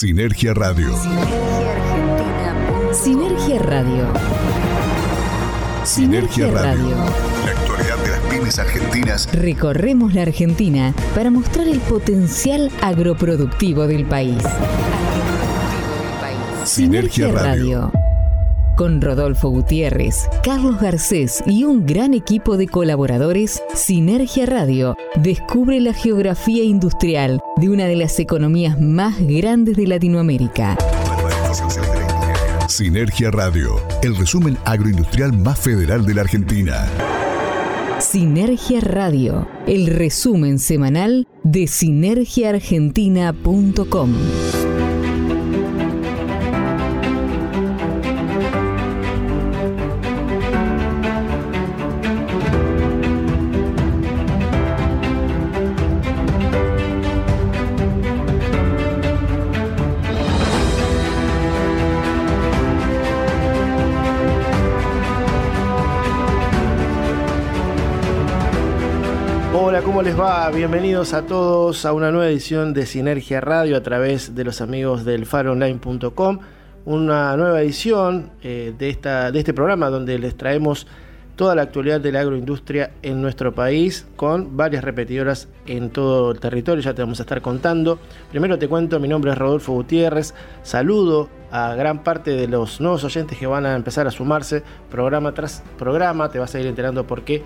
Sinergia Radio. Sinergia Radio. Sinergia Radio. La actualidad de las pymes argentinas. Recorremos la Argentina para mostrar el potencial agroproductivo del país. Sinergia Radio. Con Rodolfo Gutiérrez, Carlos Garcés y un gran equipo de colaboradores, Sinergia Radio descubre la geografía industrial de una de las economías más grandes de Latinoamérica. Sinergia Radio, el resumen agroindustrial más federal de la Argentina. Sinergia Radio, el resumen semanal de sinergiaargentina.com. ¿cómo les va? Bienvenidos a todos a una nueva edición de Sinergia Radio a través de los amigos del faronline.com. Una nueva edición eh, de, esta, de este programa donde les traemos toda la actualidad de la agroindustria en nuestro país con varias repetidoras en todo el territorio, ya te vamos a estar contando. Primero te cuento, mi nombre es Rodolfo Gutiérrez, saludo a gran parte de los nuevos oyentes que van a empezar a sumarse programa tras programa, te vas a ir enterando por qué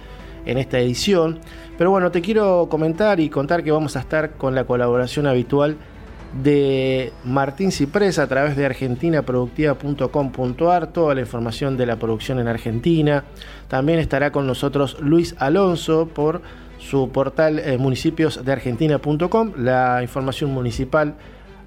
en esta edición. Pero bueno, te quiero comentar y contar que vamos a estar con la colaboración habitual de Martín Ciprés a través de argentinaproductiva.com.ar, toda la información de la producción en Argentina. También estará con nosotros Luis Alonso por su portal eh, municipiosdeargentina.com, la información municipal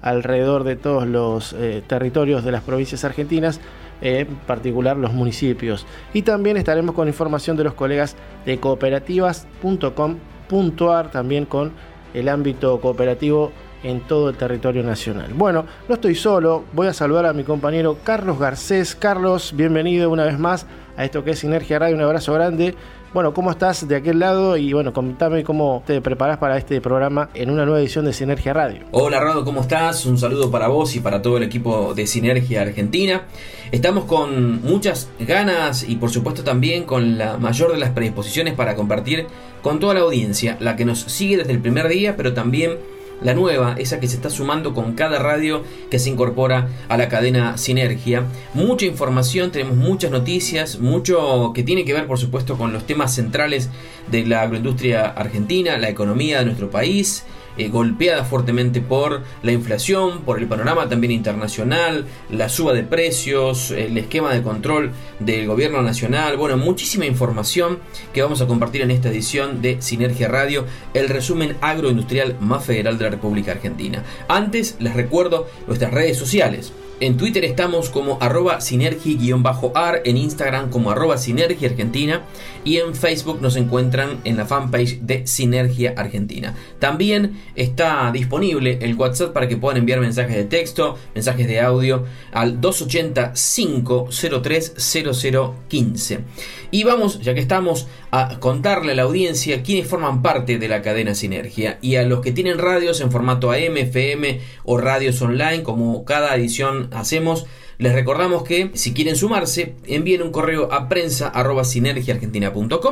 alrededor de todos los eh, territorios de las provincias argentinas en particular los municipios. Y también estaremos con información de los colegas de cooperativas.com.ar, también con el ámbito cooperativo en todo el territorio nacional. Bueno, no estoy solo, voy a saludar a mi compañero Carlos Garcés. Carlos, bienvenido una vez más a esto que es Sinergia Radio, un abrazo grande. Bueno, ¿cómo estás de aquel lado? Y bueno, contame cómo te preparas para este programa en una nueva edición de Sinergia Radio. Hola Rado, ¿cómo estás? Un saludo para vos y para todo el equipo de Sinergia Argentina. Estamos con muchas ganas y por supuesto también con la mayor de las predisposiciones para compartir con toda la audiencia, la que nos sigue desde el primer día, pero también la nueva, esa que se está sumando con cada radio que se incorpora a la cadena Sinergia. Mucha información, tenemos muchas noticias, mucho que tiene que ver por supuesto con los temas centrales de la agroindustria argentina, la economía de nuestro país, eh, golpeada fuertemente por la inflación, por el panorama también internacional, la suba de precios, el esquema de control del gobierno nacional, bueno, muchísima información que vamos a compartir en esta edición de Sinergia Radio, el resumen agroindustrial más federal de la República Argentina. Antes les recuerdo nuestras redes sociales. En Twitter estamos como arroba sinergi-ar, en Instagram como arroba argentina y en Facebook nos encuentran en la fanpage de Sinergia Argentina. También está disponible el WhatsApp para que puedan enviar mensajes de texto, mensajes de audio al 285 030015. Y vamos, ya que estamos, a contarle a la audiencia quiénes forman parte de la cadena Sinergia y a los que tienen radios en formato AM, FM o radios online, como cada edición hacemos les recordamos que si quieren sumarse, envíen un correo a prensa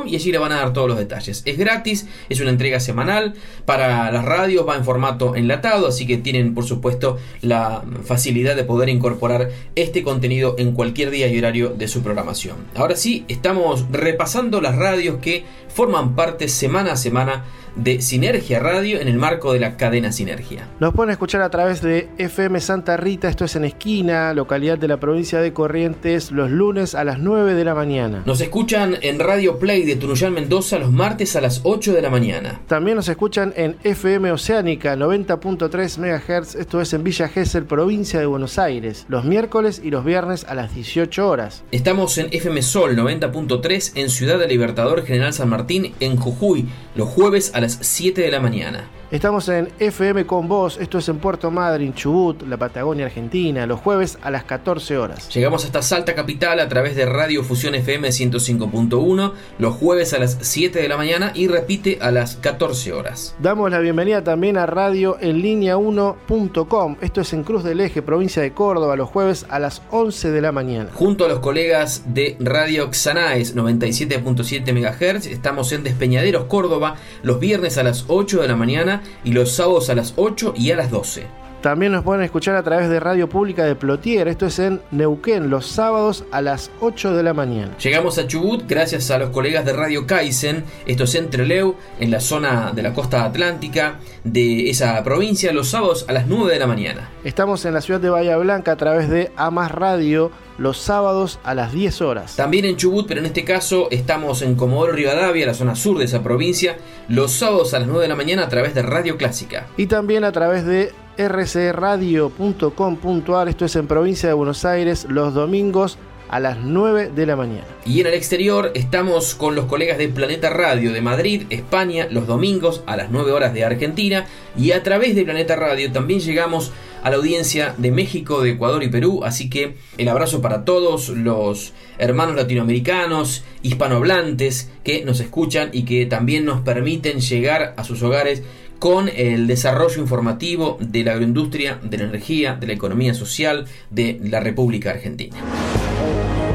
y allí le van a dar todos los detalles. Es gratis, es una entrega semanal. Para las radios va en formato enlatado, así que tienen por supuesto la facilidad de poder incorporar este contenido en cualquier día y horario de su programación. Ahora sí, estamos repasando las radios que forman parte semana a semana de Sinergia Radio en el marco de la cadena Sinergia. Nos pueden escuchar a través de FM Santa Rita, esto es en esquina, localidad de la provincia de Corrientes, los lunes a las 9 de la mañana. Nos escuchan en Radio Play de Tunuyán Mendoza los martes a las 8 de la mañana. También nos escuchan en FM Oceánica 90.3 MHz, esto es en Villa Gesell, provincia de Buenos Aires, los miércoles y los viernes a las 18 horas. Estamos en FM Sol 90.3 en Ciudad de Libertador General San Martín, en Jujuy, los jueves a las 7 de la mañana. Estamos en FM con vos, esto es en Puerto Madryn, Chubut, la Patagonia Argentina, los jueves a las 14 horas. Llegamos hasta Salta Capital a través de Radio Fusión FM 105.1, los jueves a las 7 de la mañana y repite a las 14 horas. Damos la bienvenida también a Radio en línea 1.com, esto es en Cruz del Eje, provincia de Córdoba, los jueves a las 11 de la mañana. Junto a los colegas de Radio Xanaes 97.7 MHz, estamos en Despeñaderos, Córdoba, los viernes a las 8 de la mañana y los sábados a las 8 y a las 12. También nos pueden escuchar a través de Radio Pública de Plotier, esto es en Neuquén, los sábados a las 8 de la mañana. Llegamos a Chubut gracias a los colegas de Radio Kaizen, esto es en Treleu, en la zona de la costa atlántica de esa provincia, los sábados a las 9 de la mañana. Estamos en la ciudad de Bahía Blanca a través de Amas Radio, los sábados a las 10 horas. También en Chubut, pero en este caso estamos en Comodoro Rivadavia, la zona sur de esa provincia, los sábados a las 9 de la mañana a través de Radio Clásica. Y también a través de rcradio.com.ar, esto es en provincia de Buenos Aires, los domingos a las 9 de la mañana. Y en el exterior estamos con los colegas de Planeta Radio de Madrid, España, los domingos a las 9 horas de Argentina. Y a través de Planeta Radio también llegamos a la audiencia de México, de Ecuador y Perú. Así que el abrazo para todos los hermanos latinoamericanos, hispanohablantes que nos escuchan y que también nos permiten llegar a sus hogares con el desarrollo informativo de la agroindustria, de la energía, de la economía social de la República Argentina.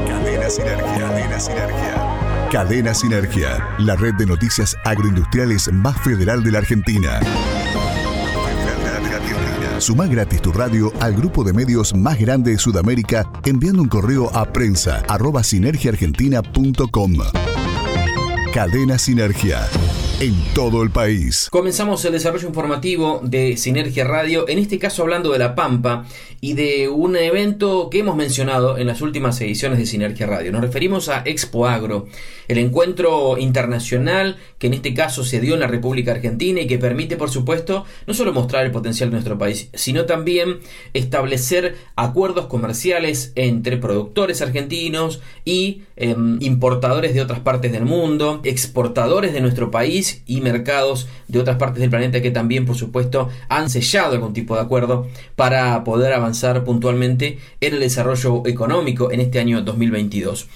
Cadena Sinergia. Cadena Sinergia. Cadena Sinergia, la red de noticias agroindustriales más federal de la Argentina. Suma gratis tu radio al grupo de medios más grande de Sudamérica enviando un correo a prensa arroba sinergiaargentina.com. Cadena Sinergia en todo el país. Comenzamos el desarrollo informativo de Sinergia Radio, en este caso hablando de La Pampa y de un evento que hemos mencionado en las últimas ediciones de Sinergia Radio. Nos referimos a Expo Agro, el encuentro internacional que en este caso se dio en la República Argentina y que permite, por supuesto, no solo mostrar el potencial de nuestro país, sino también establecer acuerdos comerciales entre productores argentinos y em, importadores de otras partes del mundo, exportadores de nuestro país y mercados de otras partes del planeta que también, por supuesto, han sellado algún tipo de acuerdo para poder avanzar puntualmente en el desarrollo económico en este año 2022.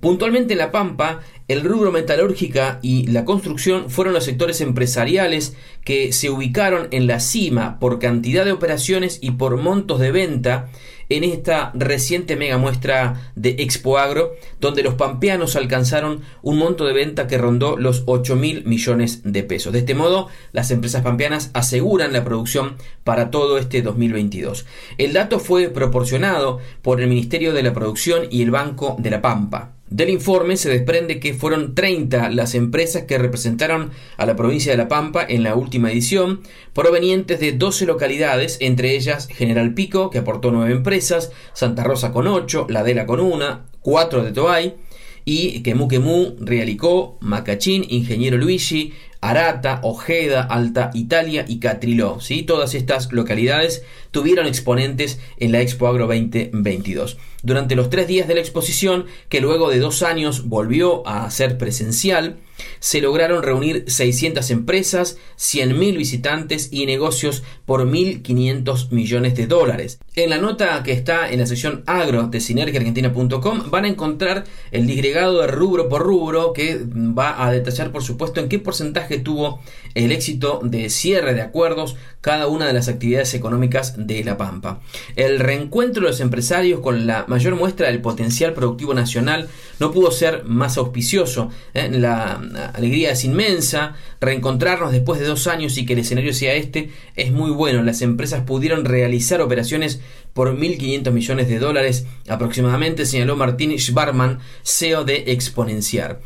Puntualmente en La Pampa, el rubro metalúrgica y la construcción fueron los sectores empresariales que se ubicaron en la cima por cantidad de operaciones y por montos de venta en esta reciente mega muestra de Expo Agro, donde los pampeanos alcanzaron un monto de venta que rondó los 8 mil millones de pesos. De este modo, las empresas pampeanas aseguran la producción para todo este 2022. El dato fue proporcionado por el Ministerio de la Producción y el Banco de la Pampa. Del informe se desprende que fueron 30 las empresas que representaron a la provincia de La Pampa en la última edición, provenientes de 12 localidades, entre ellas General Pico, que aportó 9 empresas, Santa Rosa con 8, Ladela con 1, 4 de Toay, y Quemú Quemú, Realicó, Macachín, Ingeniero Luigi, Arata, Ojeda, Alta Italia y Catriló. ¿sí? Todas estas localidades tuvieron exponentes en la Expo Agro 2022. Durante los tres días de la exposición, que luego de dos años volvió a ser presencial, se lograron reunir 600 empresas, 100.000 visitantes y negocios por 1.500 millones de dólares. En la nota que está en la sección agro de sinergiaargentina.com van a encontrar el disgregado de rubro por rubro que va a detallar por supuesto en qué porcentaje tuvo el éxito de cierre de acuerdos cada una de las actividades económicas de La Pampa. El reencuentro de los empresarios con la mayor muestra del potencial productivo nacional no pudo ser más auspicioso. ¿eh? La alegría es inmensa, reencontrarnos después de dos años y que el escenario sea este es muy bueno. Las empresas pudieron realizar operaciones por 1.500 millones de dólares aproximadamente, señaló Martín Schbarman, CEO de Exponenciar.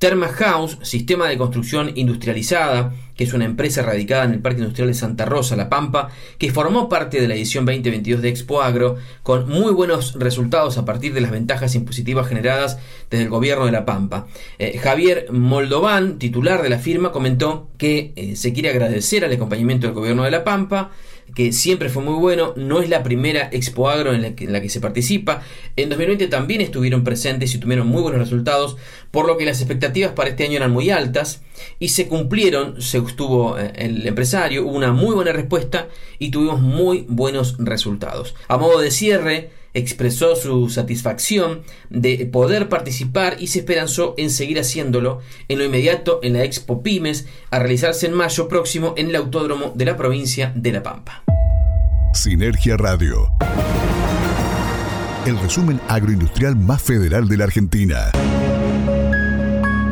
Therma House, sistema de construcción industrializada, que es una empresa radicada en el Parque Industrial de Santa Rosa, La Pampa, que formó parte de la edición 2022 de Expo Agro, con muy buenos resultados a partir de las ventajas impositivas generadas desde el gobierno de La Pampa. Eh, Javier Moldovan, titular de la firma, comentó que eh, se quiere agradecer al acompañamiento del gobierno de La Pampa, que siempre fue muy bueno. No es la primera Expo Agro en la, que, se participa. En 2020 también estuvieron presentes y tuvieron muy buenos resultados, por lo que las expectativas para este año eran muy altas y se cumplieron, se estuvo eh, el empresario, hubo una muy buena respuesta y tuvimos muy buenos resultados. A modo de cierre, expresó su satisfacción de poder participar y se esperanzó en seguir haciéndolo en lo inmediato en la Expo Pymes a realizarse en mayo próximo en el autódromo de la provincia de La Pampa. Sinergia Radio. El resumen agroindustrial más federal de la Argentina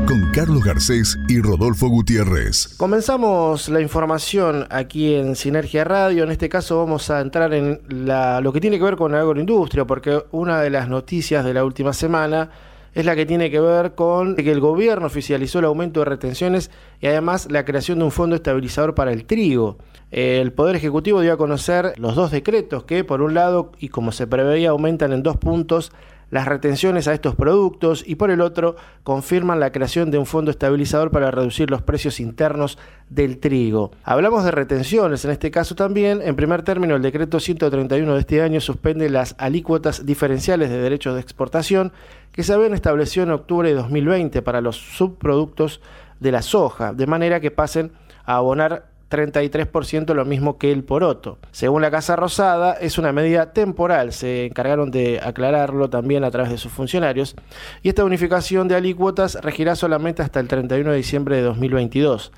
con Carlos Garcés y Rodolfo Gutiérrez. Comenzamos la información aquí en Sinergia Radio. En este caso vamos a entrar en lo que tiene que ver con la agroindustria, porque una de las noticias de la última semana es la que tiene que ver con que el gobierno oficializó el aumento de retenciones y además la creación de un fondo estabilizador para el trigo. El Poder Ejecutivo dio a conocer los dos decretos que, por un lado, y como se preveía, aumentan en dos puntos las retenciones a estos productos y por el otro confirman la creación de un fondo estabilizador para reducir los precios internos del trigo. Hablamos de retenciones en este caso también. En primer término, el decreto 131 de este año suspende las alícuotas diferenciales de derechos de exportación que se habían establecido en octubre de 2020 para los subproductos de la soja, de manera que pasen a abonar 33% lo mismo que el poroto. Según la Casa Rosada, es una medida temporal, se encargaron de aclararlo también a través de sus funcionarios, y esta unificación de alícuotas regirá solamente hasta el 31 de diciembre de 2022.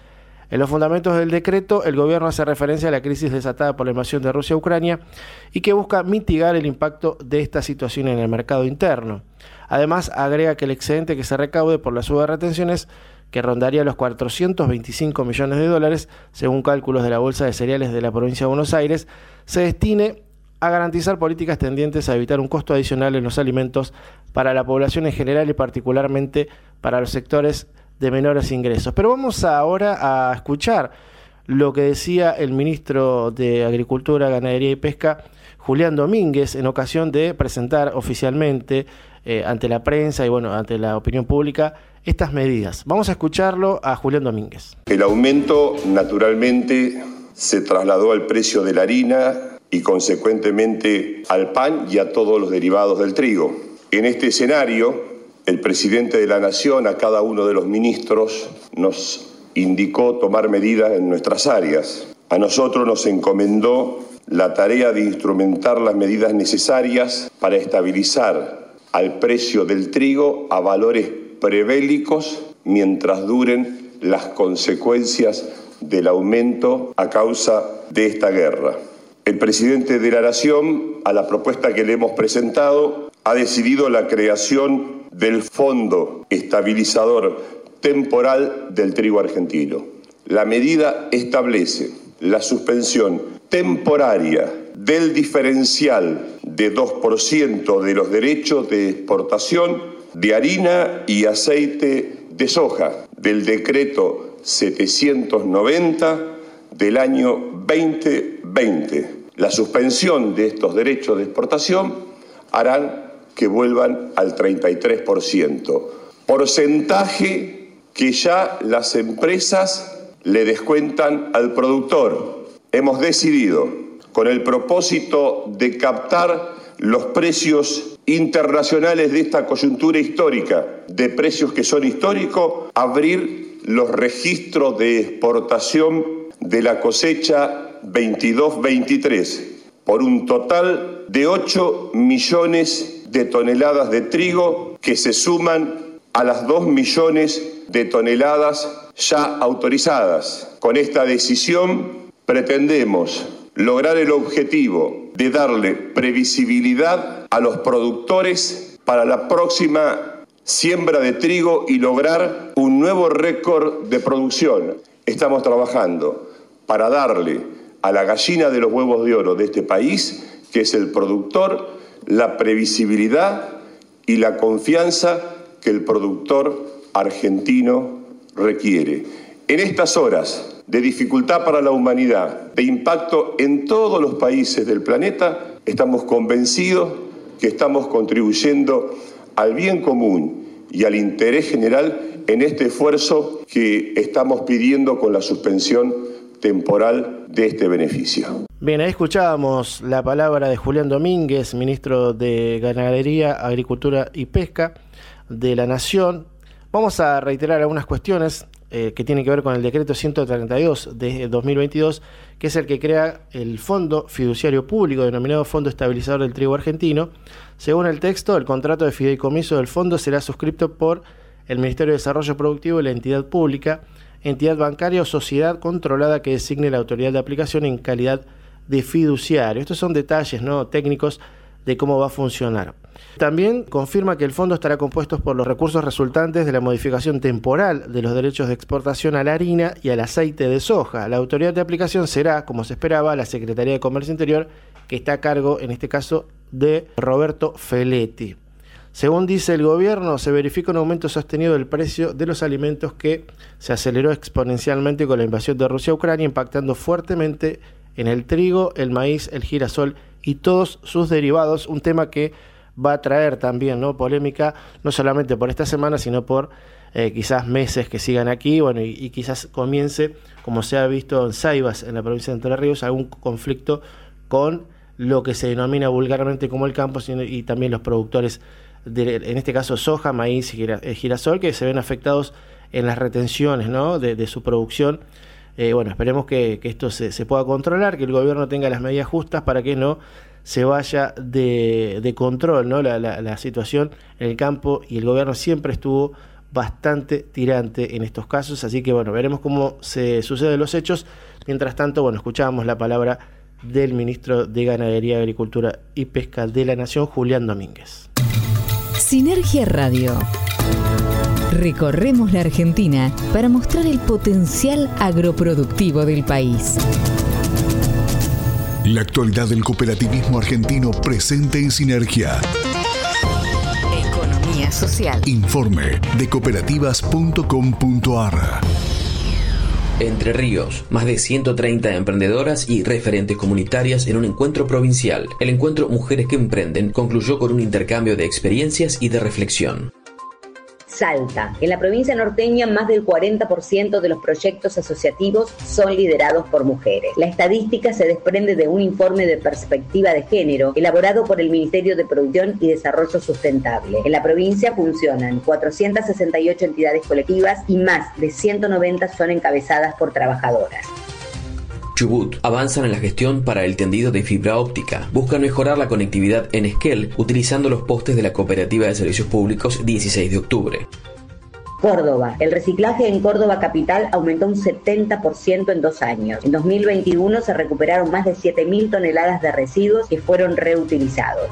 En los fundamentos del decreto, el gobierno hace referencia a la crisis desatada por la invasión de Rusia a Ucrania y que busca mitigar el impacto de esta situación en el mercado interno. Además, agrega que el excedente que se recaude por la suba de retenciones que rondaría los 425 millones de dólares, según cálculos de la Bolsa de Cereales de la provincia de Buenos Aires, se destine a garantizar políticas tendientes a evitar un costo adicional en los alimentos para la población en general y particularmente para los sectores de menores ingresos. Pero vamos ahora a escuchar lo que decía el ministro de Agricultura, Ganadería y Pesca, Julián Domínguez, en ocasión de presentar oficialmente eh, ante la prensa y bueno, ante la opinión pública estas medidas. Vamos a escucharlo a Julián Domínguez. El aumento naturalmente se trasladó al precio de la harina y consecuentemente al pan y a todos los derivados del trigo. En este escenario, el presidente de la Nación a cada uno de los ministros nos indicó tomar medidas en nuestras áreas. A nosotros nos encomendó la tarea de instrumentar las medidas necesarias para estabilizar al precio del trigo a valores prebélicos mientras duren las consecuencias del aumento a causa de esta guerra. El presidente de la Nación, a la propuesta que le hemos presentado, ha decidido la creación del Fondo Estabilizador Temporal del Trigo Argentino. La medida establece la suspensión temporaria del diferencial de 2% de los derechos de exportación de harina y aceite de soja del decreto 790 del año 2020. La suspensión de estos derechos de exportación harán que vuelvan al 33%, porcentaje que ya las empresas le descuentan al productor. Hemos decidido, con el propósito de captar los precios internacionales de esta coyuntura histórica, de precios que son históricos, abrir los registros de exportación de la cosecha 22-23 por un total de 8 millones de toneladas de trigo que se suman a las 2 millones de toneladas ya autorizadas. Con esta decisión pretendemos lograr el objetivo de darle previsibilidad a los productores para la próxima siembra de trigo y lograr un nuevo récord de producción. Estamos trabajando para darle a la gallina de los huevos de oro de este país, que es el productor, la previsibilidad y la confianza que el productor argentino requiere. En estas horas de dificultad para la humanidad, de impacto en todos los países del planeta, estamos convencidos que estamos contribuyendo al bien común y al interés general en este esfuerzo que estamos pidiendo con la suspensión temporal de este beneficio. Bien, ahí escuchábamos la palabra de Julián Domínguez, ministro de Ganadería, Agricultura y Pesca de la Nación. Vamos a reiterar algunas cuestiones eh, que tienen que ver con el decreto 132 de 2022, que es el que crea el Fondo Fiduciario Público, denominado Fondo Estabilizador del Trigo Argentino. Según el texto, el contrato de fideicomiso del fondo será suscrito por el Ministerio de Desarrollo Productivo y la entidad pública, entidad bancaria o sociedad controlada que designe la autoridad de aplicación en calidad de fiduciario. Estos son detalles ¿no? técnicos de cómo va a funcionar. También confirma que el fondo estará compuesto por los recursos resultantes de la modificación temporal de los derechos de exportación a la harina y al aceite de soja. La autoridad de aplicación será, como se esperaba, la Secretaría de Comercio Interior, que está a cargo, en este caso, de Roberto Feletti. Según dice el gobierno, se verifica un aumento sostenido del precio de los alimentos que se aceleró exponencialmente con la invasión de Rusia a Ucrania, impactando fuertemente en el trigo, el maíz, el girasol y todos sus derivados, un tema que va a traer también ¿no? polémica, no solamente por esta semana, sino por eh, quizás meses que sigan aquí, bueno, y, quizás comience, como se ha visto en Saibas, en la provincia de Entre Ríos, algún conflicto con lo que se denomina vulgarmente como el campo y también los productores, en este caso soja, maíz y eh, girasol, que se ven afectados en las retenciones ¿no? de, su producción. Eh, bueno, esperemos que, esto se, pueda controlar, que el gobierno tenga las medidas justas para que no se vaya de, control ¿no? La, situación en el campo y el gobierno siempre estuvo bastante tirante en estos casos, así que bueno, veremos cómo se suceden los hechos. Mientras tanto, bueno, escuchábamos la palabra del ministro de Ganadería, Agricultura y Pesca de la Nación, Julián Domínguez. Sinergia Radio. Recorremos la Argentina para mostrar el potencial agroproductivo del país. La actualidad del cooperativismo argentino presente en Sinergia. Economía social. Informe de cooperativas.com.ar. Entre Ríos, más de 130 emprendedoras y referentes comunitarias en un encuentro provincial. El encuentro Mujeres que Emprenden concluyó con un intercambio de experiencias y de reflexión. Salta. En la provincia norteña, más del 40% de los proyectos asociativos son liderados por mujeres. La estadística se desprende de un informe de perspectiva de género elaborado por el Ministerio de Producción y Desarrollo Sustentable. En la provincia funcionan 468 entidades colectivas y más de 190 son encabezadas por trabajadoras. Chubut avanzan en la gestión para el tendido de fibra óptica. Buscan mejorar la conectividad en Esquel utilizando los postes de la Cooperativa de Servicios Públicos 16 de octubre. Córdoba. El reciclaje en Córdoba Capital aumentó un 70% en dos años. En 2021 se recuperaron más de 7.000 toneladas de residuos que fueron reutilizados.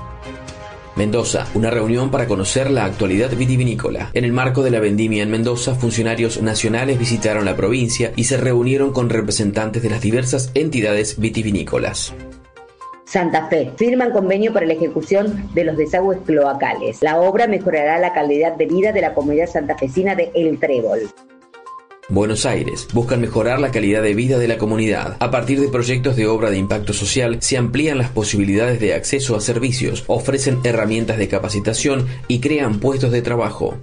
Mendoza, una reunión para conocer la actualidad vitivinícola. En el marco de la vendimia en Mendoza, funcionarios nacionales visitaron la provincia y se reunieron con representantes de las diversas entidades vitivinícolas. Santa Fe firman convenio para la ejecución de los desagües cloacales. La obra mejorará la calidad de vida de la comunidad santafesina de El Trébol. Buenos Aires buscan mejorar la calidad de vida de la comunidad. A partir de proyectos de obra de impacto social se amplían las posibilidades de acceso a servicios, ofrecen herramientas de capacitación y crean puestos de trabajo.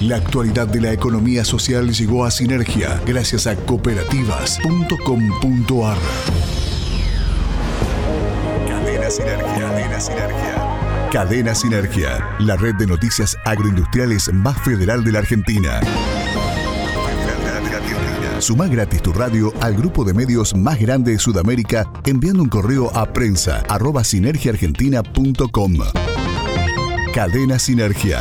La actualidad de la economía social llegó a Sinergia gracias a cooperativas.com.ar. Cadena Sinergia. Cadena Sinergia. Cadena Sinergia, la red de noticias agroindustriales más federal de la Argentina. Suma gratis tu radio al grupo de medios más grande de Sudamérica enviando un correo a prensa arroba sinergiaargentina.com. Cadena Sinergia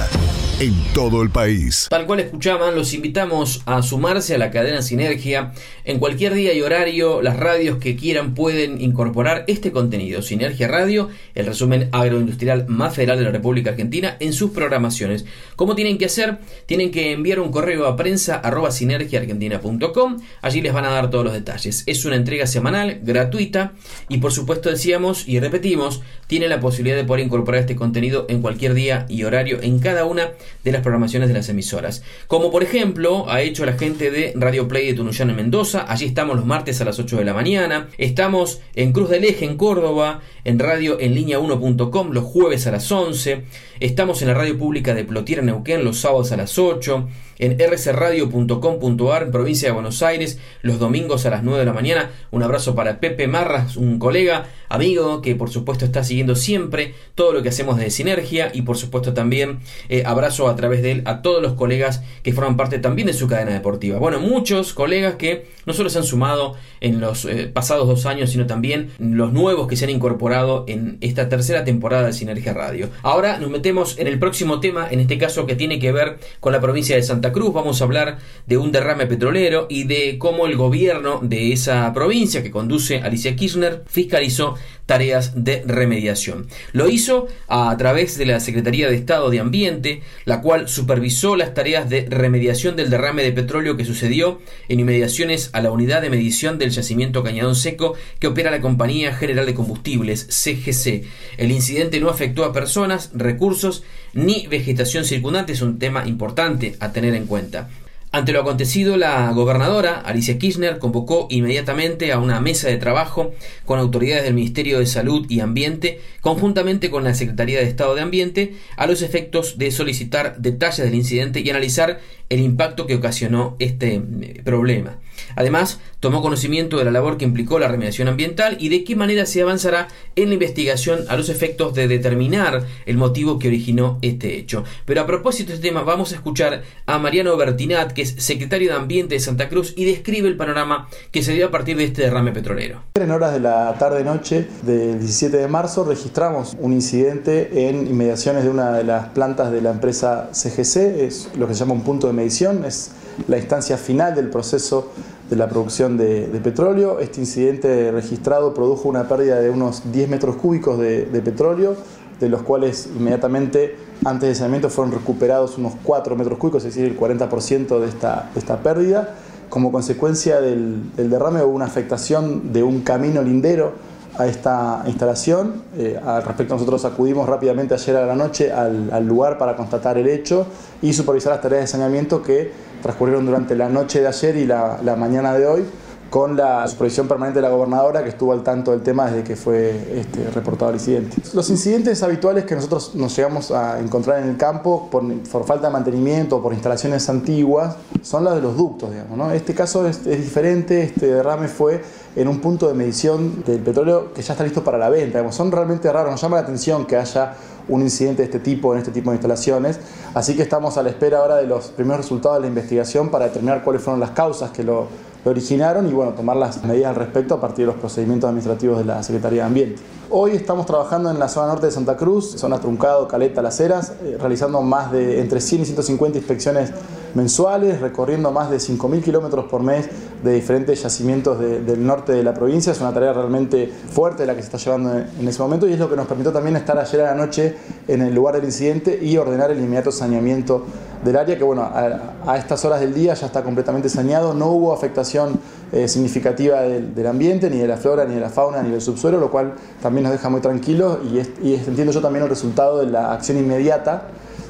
en todo el país. Tal cual escuchaban, los invitamos a sumarse a la cadena Sinergia. En cualquier día y horario, las radios que quieran pueden incorporar este contenido, Sinergia Radio, el resumen agroindustrial más federal de la República Argentina, en sus programaciones. ¿Cómo tienen que hacer? Tienen que enviar un correo a prensa arroba sinergiaargentina.com. Allí les van a dar todos los detalles. Es una entrega semanal, gratuita, y por supuesto decíamos y repetimos, tiene la posibilidad de poder incorporar este contenido en cualquier día y horario en cada una de las programaciones de las emisoras. Como por ejemplo ha hecho la gente de Radio Play de Tunuyán en Mendoza, allí estamos los martes a las 8 de la mañana, estamos en Cruz del Eje en Córdoba, en radio en línea 1.com los jueves a las 11, estamos en la radio pública de Plotier Neuquén los sábados a las 8, en rcradio.com.ar en provincia de Buenos Aires los domingos a las 9 de la mañana. Un abrazo para Pepe Marras, un colega, amigo que por supuesto está siguiendo siempre todo lo que hacemos de Sinergia y por supuesto también eh, abrazo a través de él a todos los colegas que forman parte también de su cadena deportiva. Bueno, muchos colegas que no solo se han sumado en los eh, pasados dos años, sino también los nuevos que se han incorporado en esta tercera temporada de Sinergia Radio. Ahora nos metemos en el próximo tema, en este caso que tiene que ver con la provincia de Santa Cruz. Vamos a hablar de un derrame petrolero y de cómo el gobierno de esa provincia que conduce Alicia Kirchner fiscalizó tareas de remediación. Lo hizo a través de la Secretaría de Estado de Ambiente, la cual supervisó las tareas de remediación del derrame de petróleo que sucedió en inmediaciones a la unidad de medición del yacimiento Cañadón Seco que opera la Compañía General de Combustibles, CGC. El incidente no afectó a personas, recursos ni vegetación circundante, es un tema importante a tener en cuenta. Ante lo acontecido, la gobernadora Alicia Kirchner convocó inmediatamente a una mesa de trabajo con autoridades del Ministerio de Salud y Ambiente, conjuntamente con la Secretaría de Estado de Ambiente, a los efectos de solicitar detalles del incidente y analizar el impacto que ocasionó este eh, problema. Además, tomó conocimiento de la labor que implicó la remediación ambiental y de qué manera se avanzará en la investigación a los efectos de determinar el motivo que originó este hecho. Pero a propósito de este tema, vamos a escuchar a Mariano Bertinat, que es secretario de Ambiente de Santa Cruz, y describe el panorama que se dio a partir de este derrame petrolero. En horas de la tarde-noche del 17 de marzo registramos un incidente en inmediaciones de una de las plantas de la empresa CGC, es lo que se llama un punto de medición, es la instancia final del proceso de la producción de, petróleo. Este incidente registrado produjo una pérdida de unos 10 metros cúbicos de, petróleo, de los cuales inmediatamente antes de saneamiento fueron recuperados unos 4 metros cúbicos, es decir, el 40% de esta, esta pérdida. Como consecuencia del, derrame hubo una afectación de un camino lindero a esta instalación. Eh, al respecto, nosotros acudimos rápidamente ayer a la noche al, al, lugar para constatar el hecho y supervisar las tareas de saneamiento que transcurrieron durante la noche de ayer y la, mañana de hoy con la supervisión permanente de la gobernadora que estuvo al tanto del tema desde que fue este, reportado el incidente. Los incidentes habituales que nosotros nos llegamos a encontrar en el campo por, por falta de mantenimiento o por instalaciones antiguas son las de los ductos, digamos. ¿no? Este caso es, es, diferente, este derrame fue en un punto de medición del petróleo que ya está listo para la venta. Digamos. Son realmente raros, nos llama la atención que haya un incidente de este tipo en este tipo de instalaciones. Así que estamos a la espera ahora de los primeros resultados de la investigación para determinar cuáles fueron las causas que lo, originaron y bueno, tomar las medidas al respecto a partir de los procedimientos administrativos de la Secretaría de Ambiente. Hoy estamos trabajando en la zona norte de Santa Cruz, zona Truncado, Caleta, Las Heras, eh, realizando más de entre 100 y 150 inspecciones mensuales, recorriendo más de 5.000 kilómetros por mes de diferentes yacimientos del norte de la provincia. Es una tarea realmente fuerte la que se está llevando en ese momento y es lo que nos permitió también estar ayer a la noche en el lugar del incidente y ordenar el inmediato saneamiento del área que bueno, a, estas horas del día ya está completamente saneado, no hubo afectación eh, significativa del, ambiente, ni de la flora, ni de la fauna, ni del subsuelo, lo cual también nos deja muy tranquilos y, y entiendo yo también el resultado de la acción inmediata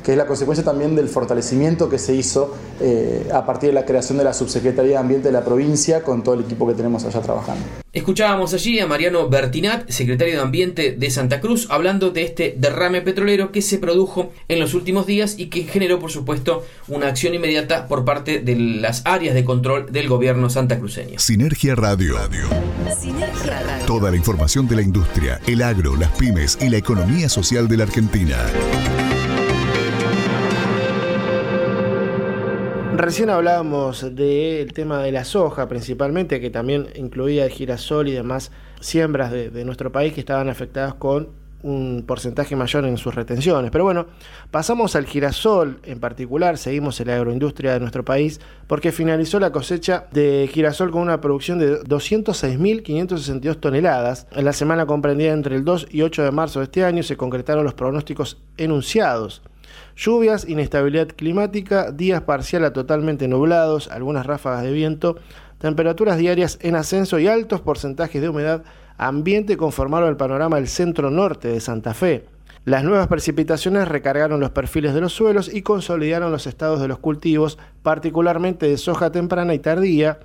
que es la consecuencia también del fortalecimiento que se hizo eh, a partir de la creación de la Subsecretaría de Ambiente de la provincia con todo el equipo que tenemos allá trabajando. Escuchábamos allí a Mariano Bertinat, secretario de Ambiente de Santa Cruz, hablando de este derrame petrolero que se produjo en los últimos días y que generó, por supuesto, una acción inmediata por parte de las áreas de control del gobierno santacruceño. Sinergia Radio. Sinergia Radio. Toda la información de la industria, el agro, las pymes y la economía social de la Argentina. Recién hablábamos del tema de la soja principalmente, que también incluía el girasol y demás siembras de, nuestro país que estaban afectadas con un porcentaje mayor en sus retenciones. Pero bueno, pasamos al girasol en particular, seguimos en la agroindustria de nuestro país, porque finalizó la cosecha de girasol con una producción de 206.562 toneladas. En la semana comprendida entre el 2 y 8 de marzo de este año se concretaron los pronósticos enunciados. Lluvias, inestabilidad climática, días parcial a totalmente nublados, algunas ráfagas de viento, temperaturas diarias en ascenso y altos porcentajes de humedad ambiente conformaron el panorama del centro norte de Santa Fe. Las nuevas precipitaciones recargaron los perfiles de los suelos y consolidaron los estados de los cultivos, particularmente de soja temprana y tardía,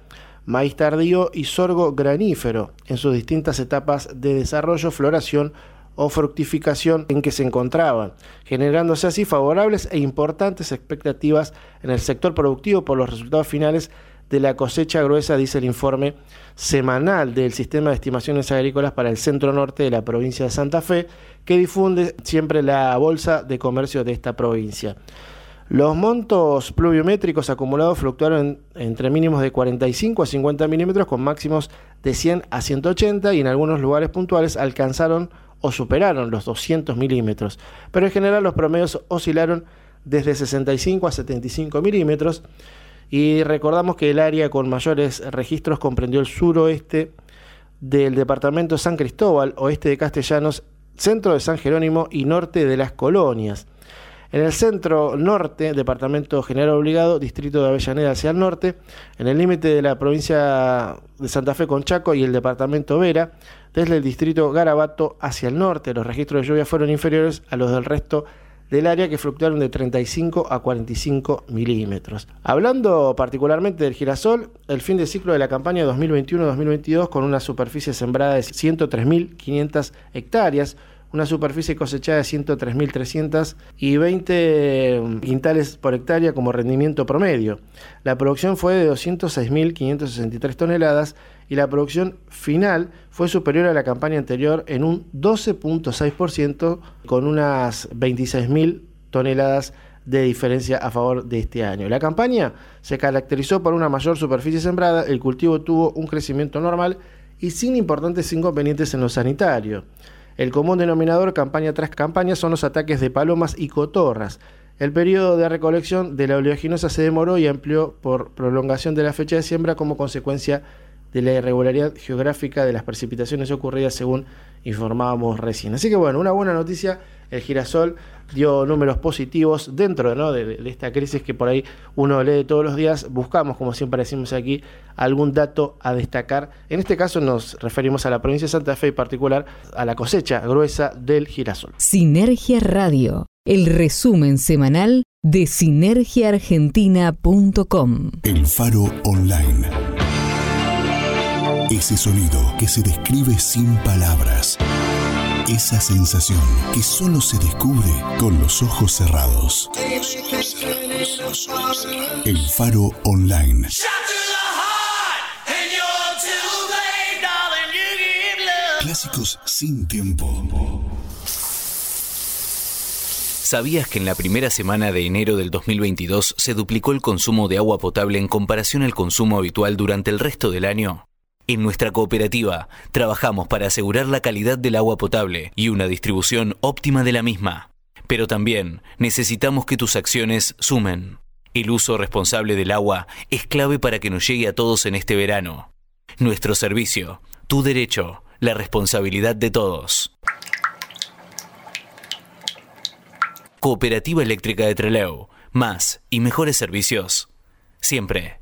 maíz tardío y sorgo granífero, en sus distintas etapas de desarrollo, floración o fructificación en que se encontraban, generándose así favorables e importantes expectativas en el sector productivo por los resultados finales de la cosecha gruesa, dice el informe semanal del Sistema de Estimaciones Agrícolas para el Centro Norte de la provincia de Santa Fe, que difunde siempre la Bolsa de Comercio de esta provincia. Los montos pluviométricos acumulados fluctuaron entre mínimos de 45 a 50 milímetros con máximos de 100 a 180 y en algunos lugares puntuales alcanzaron o superaron los 200 milímetros, pero en general los promedios oscilaron desde 65 a 75 milímetros y recordamos que el área con mayores registros comprendió el suroeste del departamento San Cristóbal, oeste de Castellanos, centro de San Jerónimo y norte de las colonias. En el centro norte, departamento general obligado, distrito de Avellaneda hacia el norte, en el límite de la provincia de Santa Fe con Chaco y el departamento Vera, desde el distrito Garabato hacia el norte, los registros de lluvia fueron inferiores a los del resto del área que fluctuaron de 35 a 45 milímetros. Hablando particularmente del girasol, el fin de ciclo de la campaña 2021-2022 con una superficie sembrada de 103.500 hectáreas, una superficie cosechada de 103.300 y 20 quintales por hectárea como rendimiento promedio. La producción fue de 206.563 toneladas y la producción final fue superior a la campaña anterior en un 12.6% con unas 26.000 toneladas de diferencia a favor de este año. La campaña se caracterizó por una mayor superficie sembrada, el cultivo tuvo un crecimiento normal y sin importantes inconvenientes en lo sanitario. El común denominador campaña tras campaña son los ataques de palomas y cotorras. El periodo de recolección de la oleaginosa se demoró y amplió por prolongación de la fecha de siembra como consecuencia de la irregularidad geográfica de las precipitaciones ocurridas según informábamos recién. Así que bueno, una buena noticia, el girasol dio números positivos dentro de, esta crisis que por ahí uno lee todos los días. Buscamos, como siempre decimos aquí, algún dato a destacar. En este caso nos referimos a la provincia de Santa Fe y particular a la cosecha gruesa del girasol. Sinergia Radio, el resumen semanal de sinergiaargentina.com. El Faro Online. Ese sonido que se describe sin palabras. Esa sensación que solo se descubre con los ojos cerrados. El Faro Online. Clásicos sin tiempo. ¿Sabías que en la primera semana de enero del 2022 se duplicó el consumo de agua potable en comparación al consumo habitual durante el resto del año? En nuestra cooperativa trabajamos para asegurar la calidad del agua potable y una distribución óptima de la misma. Pero también necesitamos que tus acciones sumen. El uso responsable del agua es clave para que nos llegue a todos en este verano. Nuestro servicio, tu derecho, la responsabilidad de todos. Cooperativa Eléctrica de Trelew. Más y mejores servicios. Siempre.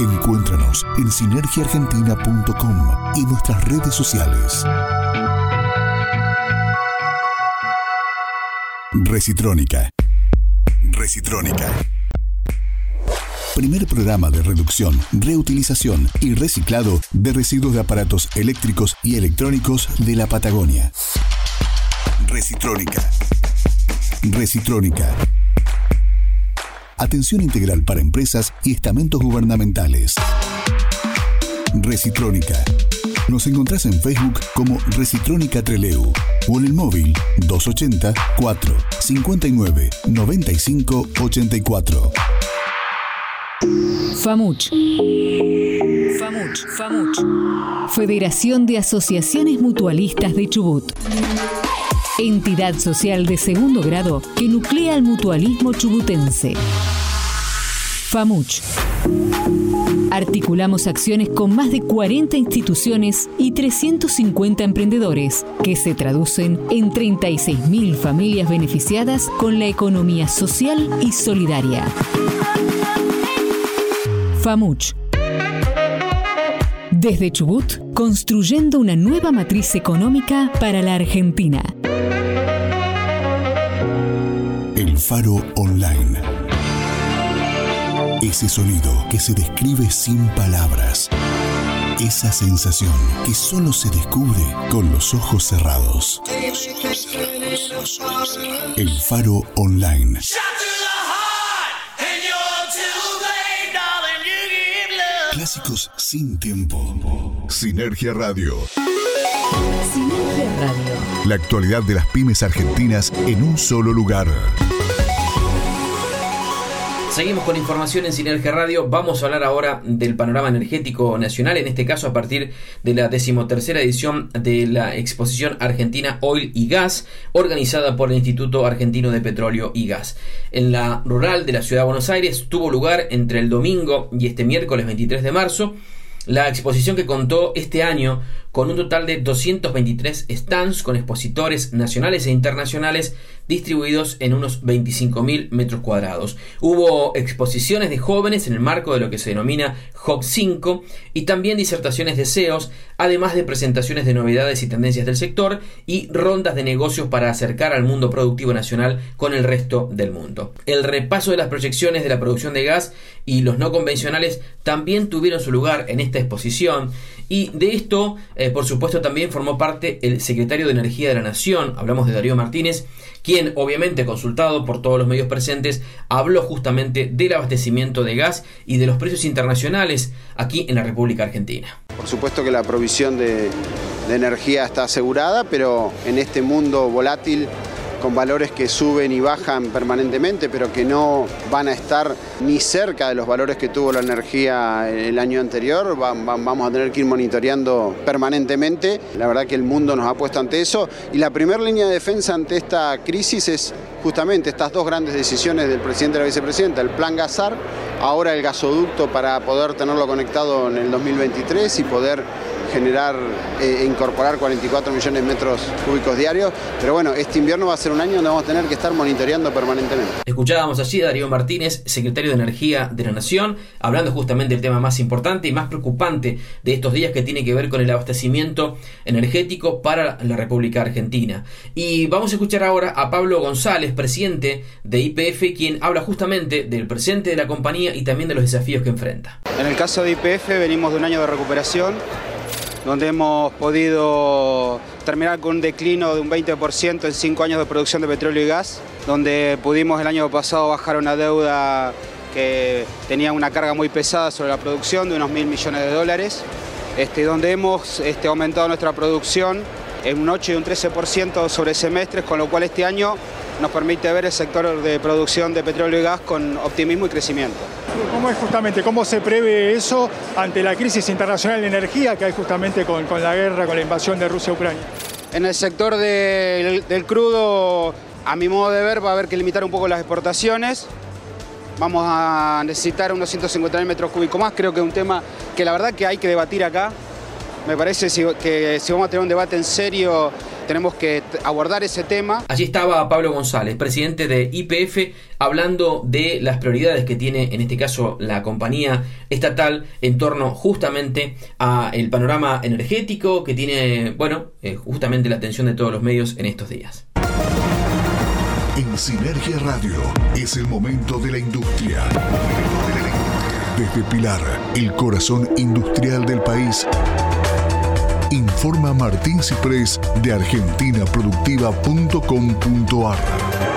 Encuéntranos en sinergiaargentina.com y nuestras redes sociales. Recitrónica. Recitrónica. Primer programa de reducción, reutilización y reciclado de residuos de aparatos eléctricos y electrónicos de la Patagonia. Recitrónica. Recitrónica Atención integral para empresas y estamentos gubernamentales. Recitrónica. Nos encontrás en Facebook como Recitrónica Treleu o en el móvil 280 4 59 95 84. FAMUCH. FAMUCH. FAMUCH. Federación de Asociaciones Mutualistas de Chubut. Entidad social de segundo grado que nuclea al mutualismo chubutense. FAMUCH. Articulamos acciones con más de 40 instituciones y 350 emprendedores, que se traducen en 36.000 familias beneficiadas con la economía social y solidaria. FAMUCH. Desde Chubut, construyendo una nueva matriz económica para la Argentina. El Faro Online. Ese sonido que se describe sin palabras. Esa sensación que solo se descubre con los ojos cerrados. El Faro Online. Clásicos sin tiempo. Sinergia Radio. Sinergia Radio. La actualidad de las pymes argentinas en un solo lugar. Seguimos con información en Sinergia Radio. Vamos a hablar ahora del panorama energético nacional, en este caso a partir de la decimotercera edición de la exposición Argentina Oil y Gas, organizada por el Instituto Argentino de Petróleo y Gas. En la rural de la ciudad de Buenos Aires tuvo lugar entre el domingo y este miércoles 23 de marzo la exposición que contó este año con un total de 223 stands con expositores nacionales e internacionales distribuidos en unos 25.000 metros cuadrados. Hubo exposiciones de jóvenes en el marco de lo que se denomina HOC 5 y también disertaciones de CEOs, además de presentaciones de novedades y tendencias del sector y rondas de negocios para acercar al mundo productivo nacional con el resto del mundo. El repaso de las proyecciones de la producción de gas y los no convencionales también tuvieron su lugar en exposición y de esto, eh, por supuesto, también formó parte el secretario de Energía de la Nación, hablamos de Darío Martínez, quien, obviamente, consultado por todos los medios presentes, habló justamente del abastecimiento de gas y de los precios internacionales aquí en la República Argentina. Por supuesto que la provisión de energía está asegurada, pero en este mundo volátil con valores que suben y bajan permanentemente, pero que no van a estar ni cerca de los valores que tuvo la energía el año anterior. vamos a tener que ir monitoreando permanentemente. La verdad que el mundo nos ha puesto ante eso. Y la primera línea de defensa ante esta crisis es justamente estas dos grandes decisiones del presidente y la vicepresidenta, el plan Gazar, ahora el gasoducto para poder tenerlo conectado en el 2023 y poder generar e incorporar 44 millones de metros cúbicos diarios. Pero bueno, este invierno va a ser un año donde vamos a tener que estar monitoreando permanentemente. Escuchábamos allí a Darío Martínez, secretario de Energía de la Nación, hablando justamente del tema más importante y más preocupante de estos días que tiene que ver con el abastecimiento energético para la República Argentina. Y vamos a escuchar ahora a Pablo González, presidente de IPF, quien habla justamente del presente de la compañía y también de los desafíos que enfrenta. En el caso de IPF venimos de un año de recuperación donde hemos podido terminar con un declino de un 20% en cinco años de producción de petróleo y gas, donde pudimos el año pasado bajar una deuda que tenía una carga muy pesada sobre la producción de unos mil millones de dólares, este, donde hemos este, aumentado nuestra producción en un 8 y un 13% sobre semestres, con lo cual este año nos permite ver el sector de producción de petróleo y gas con optimismo y crecimiento. ¿Cómo es justamente, cómo se prevé eso ante la crisis internacional de energía que hay justamente con, la guerra, con la invasión de Rusia a Ucrania? En el sector del, crudo, a mi modo de ver, va a haber que limitar un poco las exportaciones. Vamos a necesitar unos 150.000 metros cúbicos más. Creo que es un tema que la verdad que hay que debatir acá. Me parece que si vamos a tener un debate en serio tenemos que abordar ese tema. Allí estaba Pablo González, presidente de IPF, hablando de las prioridades que tiene en este caso la compañía estatal en torno justamente a el panorama energético que tiene, bueno, eh, justamente la atención de todos los medios en estos días. En Sinergia Radio es el momento de la industria. Desde Pilar, el corazón industrial del país informa Martín Ciprés de argentinaproductiva.com.ar.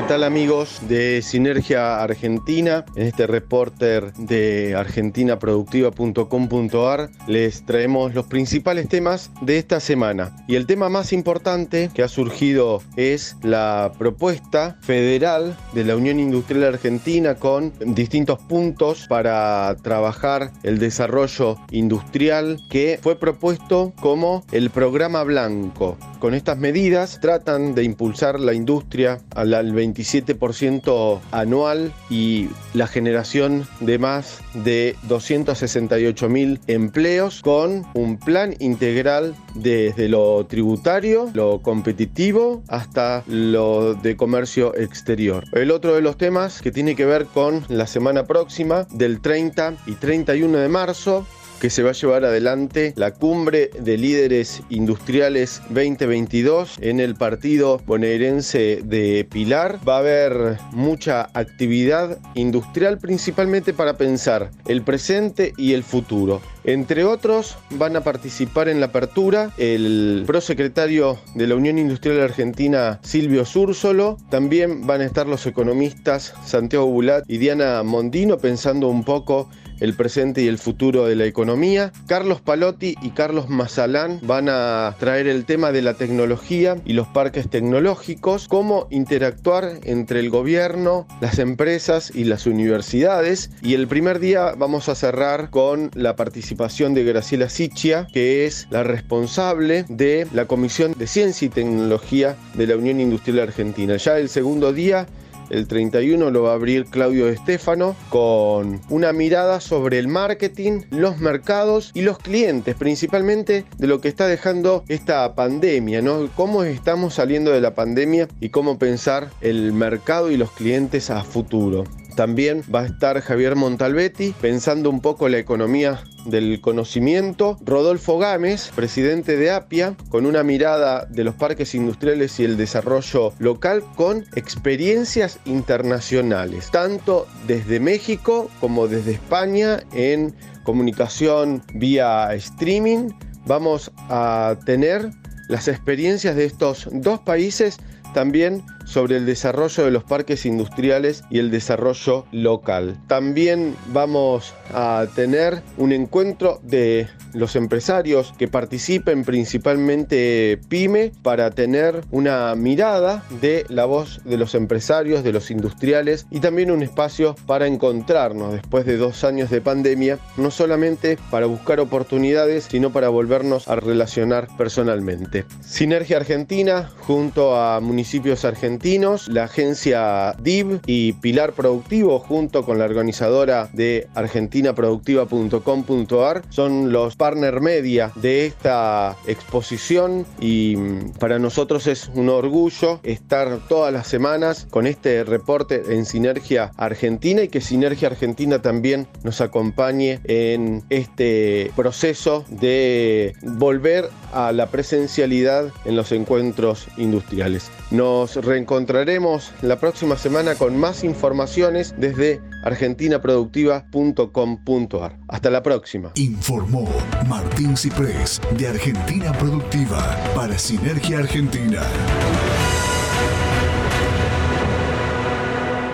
¿Qué tal amigos de Sinergia Argentina? En este reporter de argentinaproductiva.com.ar les traemos los principales temas de esta semana. Y el tema más importante que ha surgido es la propuesta federal de la Unión Industrial Argentina con distintos puntos para trabajar el desarrollo industrial que fue propuesto como el programa blanco. Con estas medidas tratan de impulsar la industria al 27% anual y la generación de más de 268 mil empleos con un plan integral desde lo tributario, lo competitivo hasta lo de comercio exterior. El otro de los temas que tiene que ver con la semana próxima del 30 y 31 de marzo que se va a llevar adelante la cumbre de líderes industriales 2022 en el partido bonaerense de Pilar. Va a haber mucha actividad industrial principalmente para pensar el presente y el futuro. Entre otros, van a participar en la apertura el prosecretario de la Unión Industrial Argentina, Silvio Súrsolo. También van a estar los economistas Santiago Bulat y Diana Mondino pensando un poco el presente y el futuro de la economía. Carlos Palotti y Carlos Mazalán van a traer el tema de la tecnología y los parques tecnológicos, cómo interactuar entre el gobierno, las empresas y las universidades. Y el primer día vamos a cerrar con la participación de Graciela Sichia, que es la responsable de la Comisión de Ciencia y Tecnología de la Unión Industrial Argentina. Ya el segundo día el 31 lo va a abrir Claudio Estefano con una mirada sobre el marketing, los mercados y los clientes, principalmente de lo que está dejando esta pandemia, ¿no? Cómo estamos saliendo de la pandemia y cómo pensar el mercado y los clientes a futuro. También va a estar Javier Montalbetti pensando un poco la economía del conocimiento, Rodolfo Gámez, presidente de APIA, con una mirada de los parques industriales y el desarrollo local con experiencias internacionales, tanto desde México como desde España en comunicación vía streaming. Vamos a tener las experiencias de estos dos países también sobre el desarrollo de los parques industriales y el desarrollo local. También vamos a tener un encuentro de los empresarios que participen, principalmente PYME, para tener una mirada de la voz de los empresarios, de los industriales y también un espacio para encontrarnos después de dos años de pandemia, no solamente para buscar oportunidades, sino para volvernos a relacionar personalmente. Sinergia Argentina junto a municipios argentinos la agencia DIV y Pilar Productivo junto con la organizadora de argentinaproductiva.com.ar son los partner media de esta exposición y mm, para nosotros es un orgullo estar todas las semanas con este reporte en Sinergia Argentina y que Sinergia Argentina también nos acompañe en este proceso de volver a la presencialidad en los encuentros industriales. Nos reencontraremos la próxima semana con más informaciones desde argentinaproductiva.com.ar. Hasta la próxima. Informó Martín Ciprés de Argentina Productiva para Sinergia Argentina.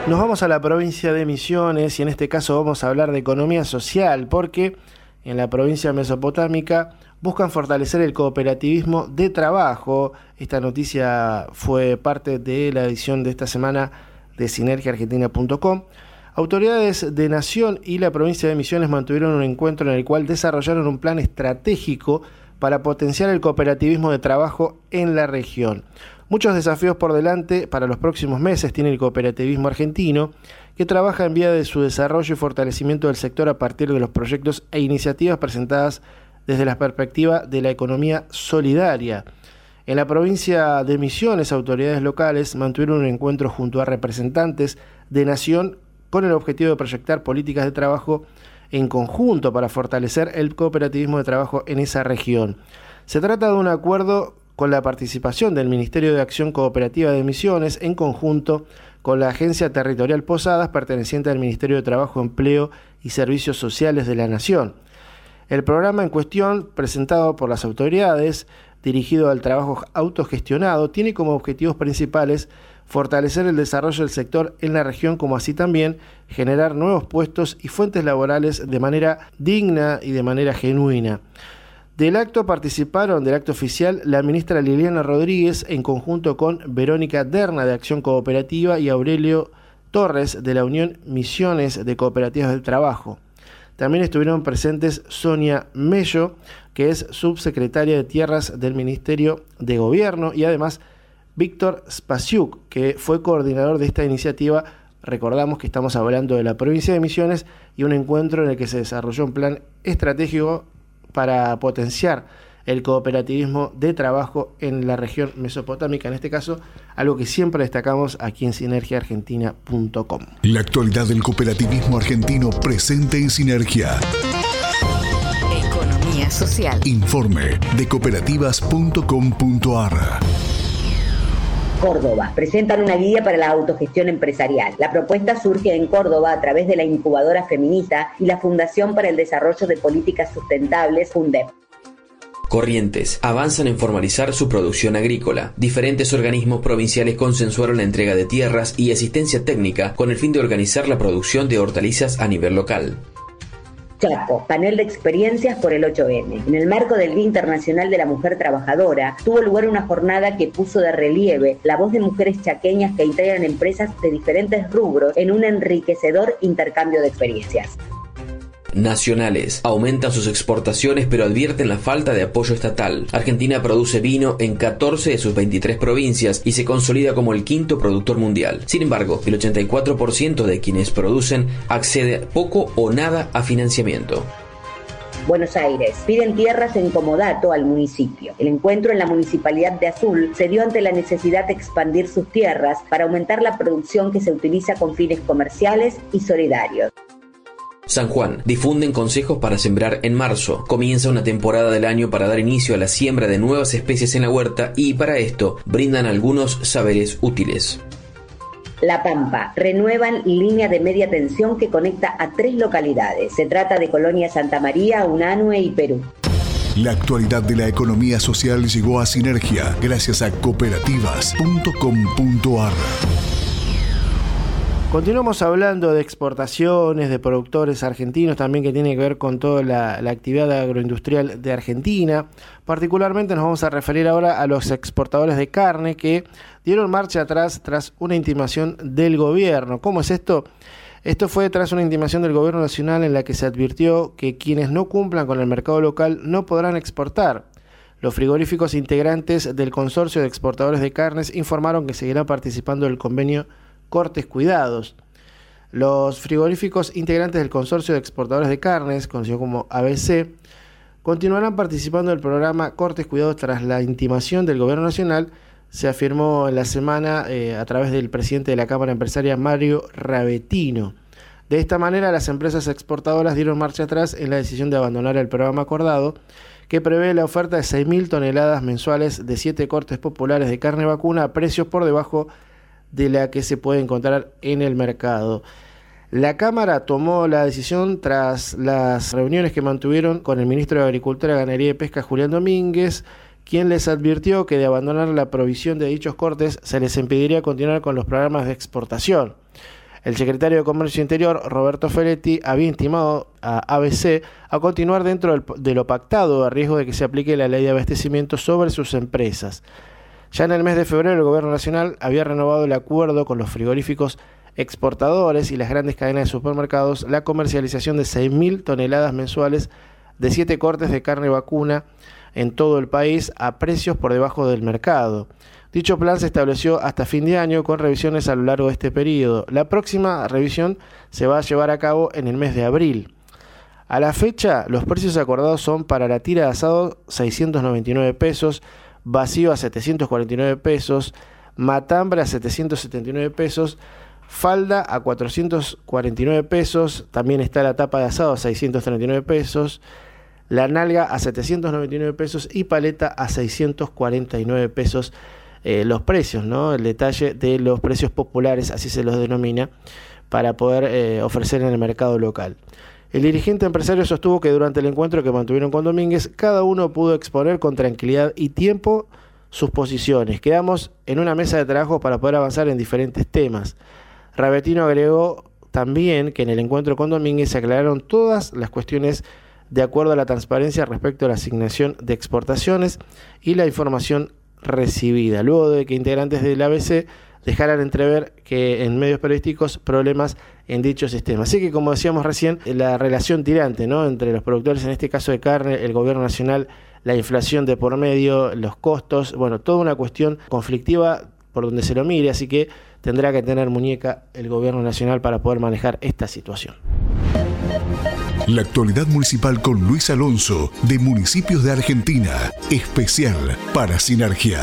Nos vamos a la provincia de Misiones y en este caso vamos a hablar de economía social porque en la provincia mesopotámica buscan fortalecer el cooperativismo de trabajo. Esta noticia fue parte de la edición de esta semana de sinergiaargentina.com. Autoridades de Nación y la provincia de Misiones mantuvieron un encuentro en el cual desarrollaron un plan estratégico para potenciar el cooperativismo de trabajo en la región. Muchos desafíos por delante para los próximos meses tiene el cooperativismo argentino, que trabaja en vía de su desarrollo y fortalecimiento del sector a partir de los proyectos e iniciativas presentadas desde la perspectiva de la economía solidaria. En la provincia de Misiones, autoridades locales mantuvieron un encuentro junto a representantes de Nación con el objetivo de proyectar políticas de trabajo en conjunto para fortalecer el cooperativismo de trabajo en esa región. Se trata de un acuerdo con la participación del Ministerio de Acción Cooperativa de Misiones en conjunto con la Agencia Territorial Posadas perteneciente al Ministerio de Trabajo, Empleo y Servicios Sociales de la Nación. El programa en cuestión, presentado por las autoridades, dirigido al trabajo autogestionado, tiene como objetivos principales fortalecer el desarrollo del sector en la región, como así también generar nuevos puestos y fuentes laborales de manera digna y de manera genuina. Del acto participaron, del acto oficial, la ministra Liliana Rodríguez en conjunto con Verónica Derna de Acción Cooperativa y Aurelio Torres de la Unión Misiones de Cooperativas del Trabajo. También estuvieron presentes Sonia Mello, que es subsecretaria de Tierras del Ministerio de Gobierno, y además Víctor Spasiuk, que fue coordinador de esta iniciativa. Recordamos que estamos hablando de la provincia de Misiones y un encuentro en el que se desarrolló un plan estratégico para potenciar el cooperativismo de trabajo en la región mesopotámica, en este caso, algo que siempre destacamos aquí en sinergiaargentina.com. La actualidad del cooperativismo argentino presente en Sinergia. Economía social. Informe de cooperativas.com.ar. Córdoba. Presentan una guía para la autogestión empresarial. La propuesta surge en Córdoba a través de la incubadora feminista y la Fundación para el Desarrollo de Políticas Sustentables, FUNDEP. Corrientes avanzan en formalizar su producción agrícola. Diferentes organismos provinciales consensuaron la entrega de tierras y asistencia técnica con el fin de organizar la producción de hortalizas a nivel local. Chaco, panel de experiencias por el 8M. En el marco del Día Internacional de la Mujer Trabajadora, tuvo lugar una jornada que puso de relieve la voz de mujeres chaqueñas que integran empresas de diferentes rubros en un enriquecedor intercambio de experiencias nacionales. Aumentan sus exportaciones pero advierten la falta de apoyo estatal. Argentina produce vino en 14 de sus 23 provincias y se consolida como el quinto productor mundial. Sin embargo, el 84% de quienes producen accede poco o nada a financiamiento. Buenos Aires. Piden tierras en comodato al municipio. El encuentro en la municipalidad de Azul se dio ante la necesidad de expandir sus tierras para aumentar la producción que se utiliza con fines comerciales y solidarios. San Juan. Difunden consejos para sembrar en marzo. Comienza una temporada del año para dar inicio a la siembra de nuevas especies en la huerta y para esto brindan algunos saberes útiles. La Pampa. Renuevan línea de media tensión que conecta a tres localidades. Se trata de Colonia Santa María, Unanue y Perú. La actualidad de la economía social llegó a Sinergia gracias a cooperativas.com.ar. Continuamos hablando de exportaciones, de productores argentinos, también que tiene que ver con toda la, actividad agroindustrial de Argentina. Particularmente nos vamos a referir ahora a los exportadores de carne que dieron marcha atrás tras una intimación del gobierno. ¿Cómo es esto? Esto fue tras una intimación del gobierno nacional en la que se advirtió que quienes no cumplan con el mercado local no podrán exportar. Los frigoríficos integrantes del consorcio de exportadores de carnes informaron que seguirán participando del convenio cortes cuidados. Los frigoríficos integrantes del Consorcio de Exportadores de Carnes, conocido como ABC, continuarán participando del programa Cortes Cuidados tras la intimación del Gobierno Nacional, se afirmó en la semana eh, a través del presidente de la Cámara Empresaria, Mario Rabetino. De esta manera, las empresas exportadoras dieron marcha atrás en la decisión de abandonar el programa acordado, que prevé la oferta de 6.000 toneladas mensuales de 7 cortes populares de carne vacuna a precios por debajo de la que se puede encontrar en el mercado. La Cámara tomó la decisión tras las reuniones que mantuvieron con el ministro de Agricultura, Ganadería y Pesca, Julián Domínguez, quien les advirtió que de abandonar la provisión de dichos cortes se les impediría continuar con los programas de exportación. El secretario de Comercio Interior, Roberto Feletti, había intimado a ABC a continuar dentro de lo pactado a riesgo de que se aplique la ley de abastecimiento sobre sus empresas. Ya en el mes de febrero el Gobierno Nacional había renovado el acuerdo con los frigoríficos exportadores y las grandes cadenas de supermercados la comercialización de 6.000 toneladas mensuales de 7 cortes de carne vacuna en todo el país a precios por debajo del mercado. Dicho plan se estableció hasta fin de año con revisiones a lo largo de este periodo. La próxima revisión se va a llevar a cabo en el mes de abril. A la fecha, los precios acordados son para la tira de asado 699 pesos, vacío a 749 pesos, matambre a 779 pesos, falda a 449 pesos, también está la tapa de asado a 639 pesos, la nalga a 799 pesos y paleta a 649 pesos. Eh, los precios, ¿no? El detalle de los precios populares, así se los denomina, para poder eh, ofrecer en el mercado local. El dirigente empresario sostuvo que durante el encuentro que mantuvieron con Domínguez, cada uno pudo exponer con tranquilidad y tiempo sus posiciones. Quedamos en una mesa de trabajo para poder avanzar en diferentes temas. Rabetino agregó también que en el encuentro con Domínguez se aclararon todas las cuestiones de acuerdo a la transparencia respecto a la asignación de exportaciones y la información recibida, luego de que integrantes del ABC dejaran entrever que en medios periodísticos problemas en dicho sistema. Así que como decíamos recién, la relación tirante ¿no? entre los productores, en este caso de carne, el gobierno nacional, la inflación de por medio, los costos, bueno, toda una cuestión conflictiva por donde se lo mire, así que tendrá que tener muñeca el gobierno nacional para poder manejar esta situación. La actualidad municipal con Luis Alonso, de Municipios de Argentina, especial para Sinergia.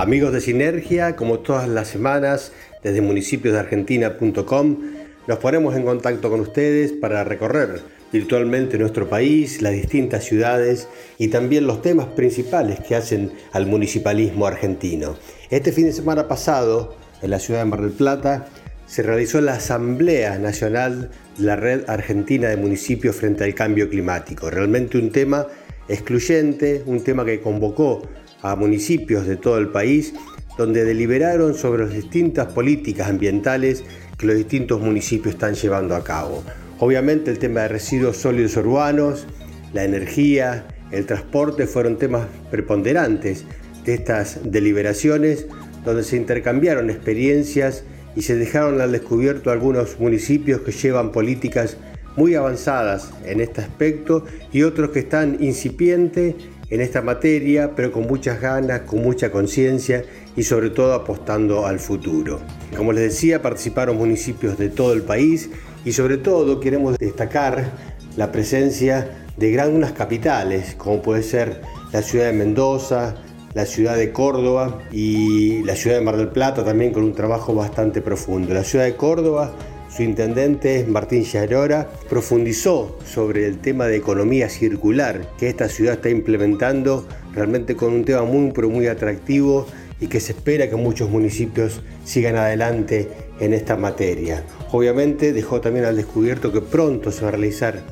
Amigos de Sinergia, como todas las semanas, desde municipiosdeargentina.com, nos ponemos en contacto con ustedes para recorrer virtualmente nuestro país, las distintas ciudades y también los temas principales que hacen al municipalismo argentino. Este fin de semana pasado, en la ciudad de Mar del Plata, se realizó la Asamblea Nacional de la Red Argentina de Municipios frente al Cambio Climático. Realmente un tema excluyente, un tema que convocó a municipios de todo el país, donde deliberaron sobre las distintas políticas ambientales que los distintos municipios están llevando a cabo. Obviamente el tema de residuos sólidos urbanos, la energía, el transporte fueron temas preponderantes de estas deliberaciones donde se intercambiaron experiencias y se dejaron al descubierto algunos municipios que llevan políticas muy avanzadas en este aspecto y otros que están incipientes en esta materia, pero con muchas ganas, con mucha conciencia y sobre todo apostando al futuro. Como les decía, participaron municipios de todo el país y sobre todo queremos destacar la presencia de grandes capitales, como puede ser la ciudad de Mendoza, la ciudad de Córdoba y la ciudad de Mar del Plata también con un trabajo bastante profundo. La ciudad de Córdoba, su intendente Martín Yarora, profundizó sobre el tema de economía circular que esta ciudad está implementando realmente con un tema muy pero muy atractivo y que se espera que muchos municipios sigan adelante en esta materia. Obviamente dejó también al descubierto que pronto se va a realizar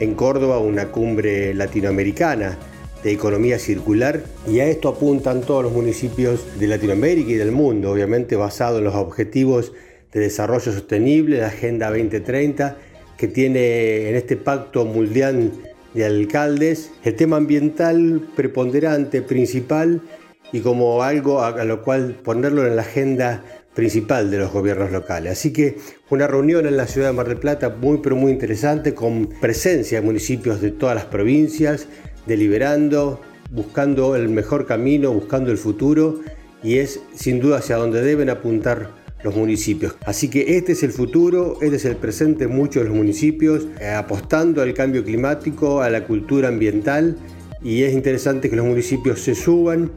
en Córdoba una cumbre latinoamericana de economía circular y a esto apuntan todos los municipios de Latinoamérica y del mundo, obviamente basado en los objetivos de desarrollo sostenible, la Agenda 2030, que tiene en este pacto mundial de alcaldes el tema ambiental preponderante, principal y como algo a, lo cual ponerlo en la agenda principal de los gobiernos locales. Así que una reunión en la ciudad de Mar del Plata muy pero muy interesante con presencia de municipios de todas las provincias, deliberando, buscando el mejor camino, buscando el futuro y es sin duda hacia donde deben apuntar los municipios. Así que este es el futuro, este es el presente de muchos de los municipios, eh, apostando al cambio climático, a la cultura ambiental y es interesante que los municipios se suban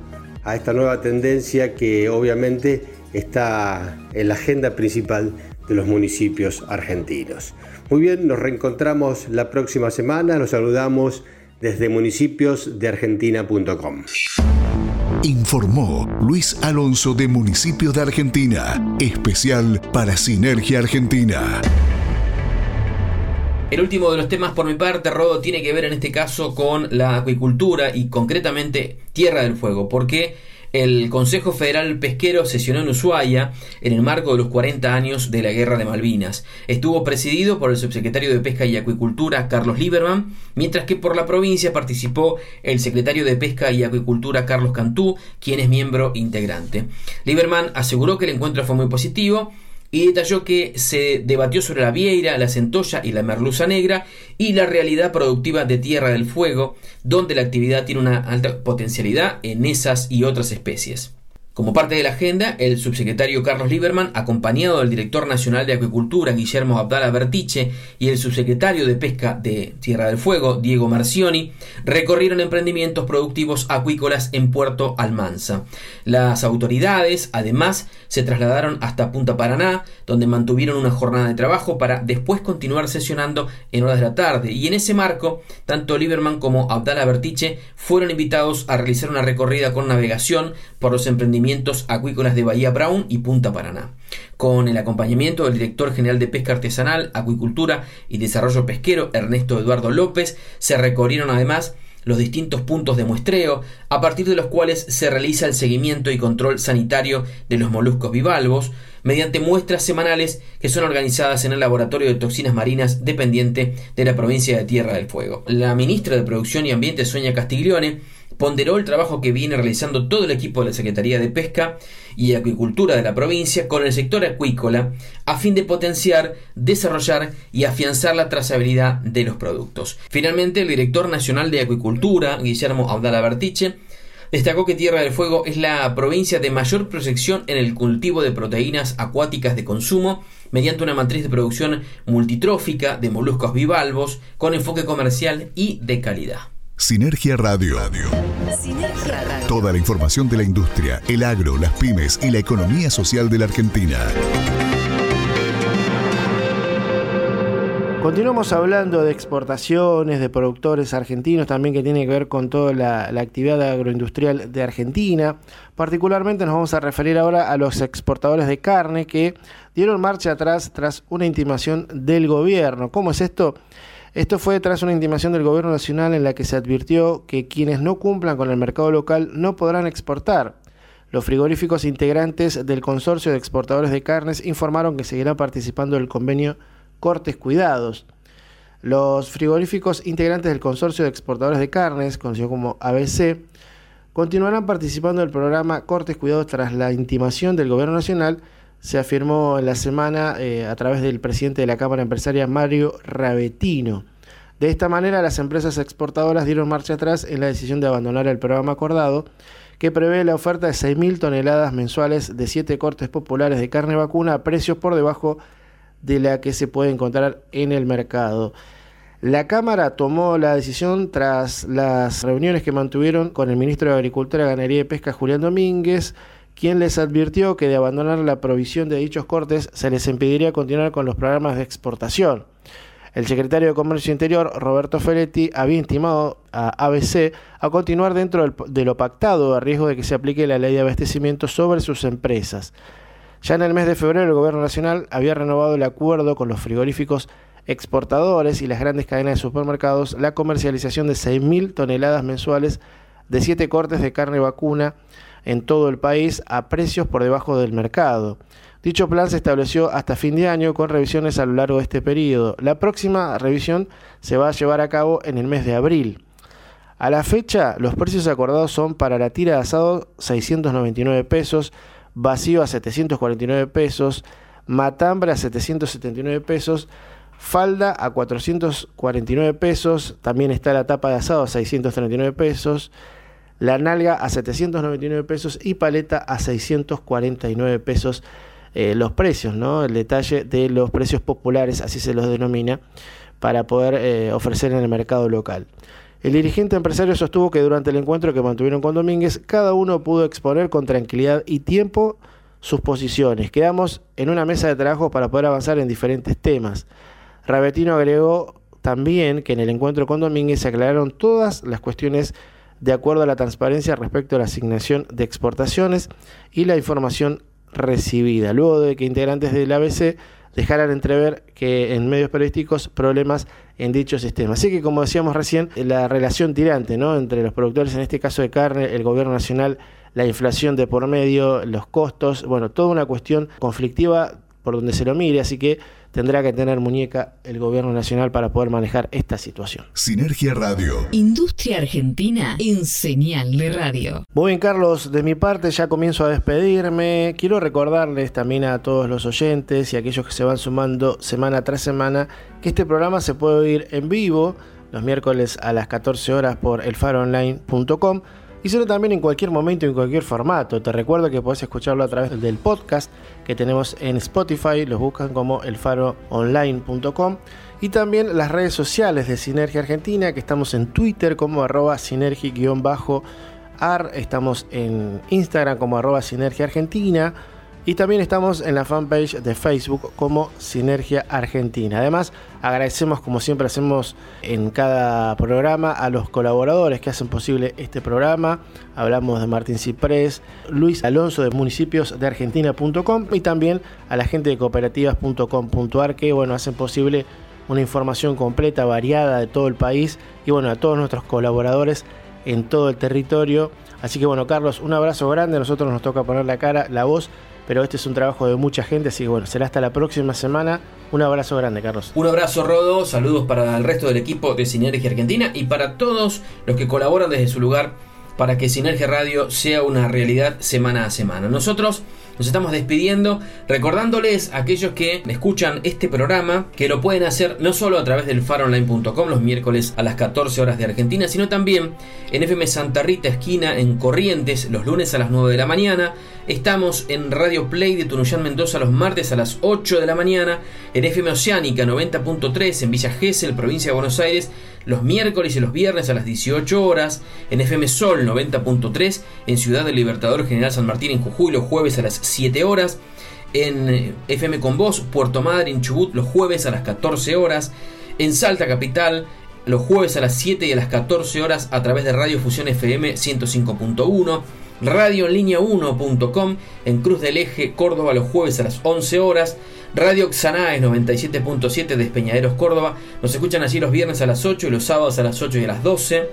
a esta nueva tendencia que obviamente está en la agenda principal de los municipios argentinos. Muy bien, nos reencontramos la próxima semana, los saludamos desde municipiosdeargentina.com. Informó Luis Alonso de Municipios de Argentina, especial para Sinergia Argentina. El último de los temas por mi parte, Rodo, tiene que ver en este caso con la acuicultura y concretamente Tierra del Fuego, porque el Consejo Federal Pesquero sesionó en Ushuaia en el marco de los 40 años de la Guerra de Malvinas. Estuvo presidido por el subsecretario de Pesca y Acuicultura, Carlos Lieberman, mientras que por la provincia participó el secretario de Pesca y Acuicultura, Carlos Cantú, quien es miembro integrante. Lieberman aseguró que el encuentro fue muy positivo y detalló que se debatió sobre la vieira, la centolla y la merluza negra y la realidad productiva de Tierra del Fuego, donde la actividad tiene una alta potencialidad en esas y otras especies. Como parte de la agenda, el subsecretario Carlos Lieberman, acompañado del director nacional de Acuicultura Guillermo Abdala Bertiche y el subsecretario de Pesca de Tierra del Fuego Diego Marcioni, recorrieron emprendimientos productivos acuícolas en Puerto Almanza. Las autoridades, además, se trasladaron hasta Punta Paraná, donde mantuvieron una jornada de trabajo para después continuar sesionando en horas de la tarde. Y en ese marco, tanto Lieberman como Abdala Bertiche fueron invitados a realizar una recorrida con navegación por los emprendimientos acuícolas de Bahía Brown y Punta Paraná. Con el acompañamiento del director general de Pesca Artesanal, Acuicultura y Desarrollo Pesquero, Ernesto Eduardo López, se recorrieron además los distintos puntos de muestreo, a partir de los cuales se realiza el seguimiento y control sanitario de los moluscos bivalvos, mediante muestras semanales que son organizadas en el Laboratorio de Toxinas Marinas dependiente de la provincia de Tierra del Fuego. La ministra de Producción y Ambiente, Sonia Castiglione, ponderó el trabajo que viene realizando todo el equipo de la Secretaría de Pesca y Acuicultura de la provincia con el sector acuícola a fin de potenciar, desarrollar y afianzar la trazabilidad de los productos. Finalmente, el director nacional de Acuicultura, Guillermo Abdala Bertiche, destacó que Tierra del Fuego es la provincia de mayor proyección en el cultivo de proteínas acuáticas de consumo mediante una matriz de producción multitrófica de moluscos bivalvos con enfoque comercial y de calidad. Sinergia Radio. Toda la información de la industria, el agro, las pymes y la economía social de la Argentina. Continuamos hablando de exportaciones, de productores argentinos, también que tiene que ver con toda la, actividad agroindustrial de Argentina. Particularmente nos vamos a referir ahora a los exportadores de carne que dieron marcha atrás tras una intimación del gobierno. ¿Cómo es esto? Esto fue tras una intimación del Gobierno Nacional en la que se advirtió que quienes no cumplan con el mercado local no podrán exportar. Los frigoríficos integrantes del Consorcio de Exportadores de Carnes informaron que seguirán participando del convenio Cortes Cuidados. Los frigoríficos integrantes del Consorcio de Exportadores de Carnes, conocido como ABC, continuarán participando del programa Cortes Cuidados tras la intimación del Gobierno Nacional se afirmó en la semana eh, a través del presidente de la Cámara Empresaria, Mario Rabetino. De esta manera, las empresas exportadoras dieron marcha atrás en la decisión de abandonar el programa acordado, que prevé la oferta de 6.000 toneladas mensuales de 7 cortes populares de carne vacuna a precios por debajo de la que se puede encontrar en el mercado. La Cámara tomó la decisión tras las reuniones que mantuvieron con el ministro de Agricultura, Ganadería y Pesca, Julián Domínguez, quien les advirtió que de abandonar la provisión de dichos cortes se les impediría continuar con los programas de exportación. El secretario de Comercio Interior, Roberto Feletti, había intimado a ABC a continuar dentro de lo pactado a riesgo de que se aplique la ley de abastecimiento sobre sus empresas. Ya en el mes de febrero el Gobierno Nacional había renovado el acuerdo con los frigoríficos exportadores y las grandes cadenas de supermercados la comercialización de 6.000 toneladas mensuales de 7 cortes de carne vacuna en todo el país a precios por debajo del mercado. Dicho plan se estableció hasta fin de año con revisiones a lo largo de este periodo. La próxima revisión se va a llevar a cabo en el mes de abril. A la fecha, los precios acordados son para la tira de asado 699 pesos, vacío a 749 pesos, matambre a 779 pesos, falda a 449 pesos, también está la tapa de asado a 639 pesos, la nalga a 799 pesos y paleta a 649 pesos. Eh, los precios, ¿no? El detalle de los precios populares, así se los denomina, para poder eh, ofrecer en el mercado local. El dirigente empresario sostuvo que durante el encuentro que mantuvieron con Domínguez, cada uno pudo exponer con tranquilidad y tiempo sus posiciones. Quedamos en una mesa de trabajo para poder avanzar en diferentes temas. Rabetino agregó también que en el encuentro con Domínguez se aclararon todas las cuestiones de acuerdo a la transparencia respecto a la asignación de exportaciones y la información recibida, luego de que integrantes del ABC dejaran entrever que en medios periodísticos problemas en dicho sistema. Así que como decíamos recién, la relación tirante ¿no? entre los productores, en este caso de carne, el gobierno nacional, la inflación de por medio, los costos, bueno, toda una cuestión conflictiva por donde se lo mire, así que tendrá que tener muñeca el gobierno nacional para poder manejar esta situación. Sinergia Radio. Industria Argentina en señal de radio. Muy bien, Carlos, de mi parte ya comienzo a despedirme. Quiero recordarles también a todos los oyentes y a aquellos que se van sumando semana tras semana que este programa se puede oír en vivo los miércoles a las 14 horas por elfaronline.com y sino también en cualquier momento, en cualquier formato. Te recuerdo que podés escucharlo a través del podcast que tenemos en Spotify, los buscan como elfaroonline.com y también las redes sociales de Sinergia Argentina, que estamos en Twitter como arroba sinergi-ar, estamos en Instagram como arroba sinergia argentina y también estamos en la fanpage de Facebook como Sinergia Argentina. Además, agradecemos como siempre hacemos en cada programa a los colaboradores que hacen posible este programa. Hablamos de Martín Ciprés, Luis Alonso de municipios de Argentina.com y también a la gente de cooperativas.com.ar que bueno, hacen posible una información completa, variada de todo el país y bueno, a todos nuestros colaboradores en todo el territorio. Así que bueno, Carlos, un abrazo grande, nosotros nos toca poner la cara, la voz, pero este es un trabajo de mucha gente, así que bueno, será hasta la próxima semana. Un abrazo grande, Carlos. Un abrazo, Rodo, saludos para el resto del equipo de Sinergia Argentina y para todos los que colaboran desde su lugar para que Sinergia Radio sea una realidad semana a semana. Nosotros nos estamos despidiendo recordándoles a aquellos que escuchan este programa que lo pueden hacer no solo a través del faronline.com los miércoles a las 14 horas de Argentina, sino también en FM Santa Rita esquina en Corrientes los lunes a las 9 de la mañana. Estamos en Radio Play de Tunuyán Mendoza los martes a las 8 de la mañana, en FM Oceánica 90.3 en Villa Gesell, provincia de Buenos Aires, los miércoles y los viernes a las 18 horas, en FM Sol 90.3 en Ciudad del Libertador General San Martín en Jujuy los jueves a las 7 horas, en FM Con Voz Puerto Madre en Chubut los jueves a las 14 horas, en Salta Capital los jueves a las 7 y a las 14 horas a través de Radio Fusión FM 105.1, Radio en línea 1.com en Cruz del Eje, Córdoba los jueves a las 11 horas, Radio Xanaes 97.7 de Espeñaderos, Córdoba, nos escuchan allí los viernes a las 8 y los sábados a las 8 y a las 12.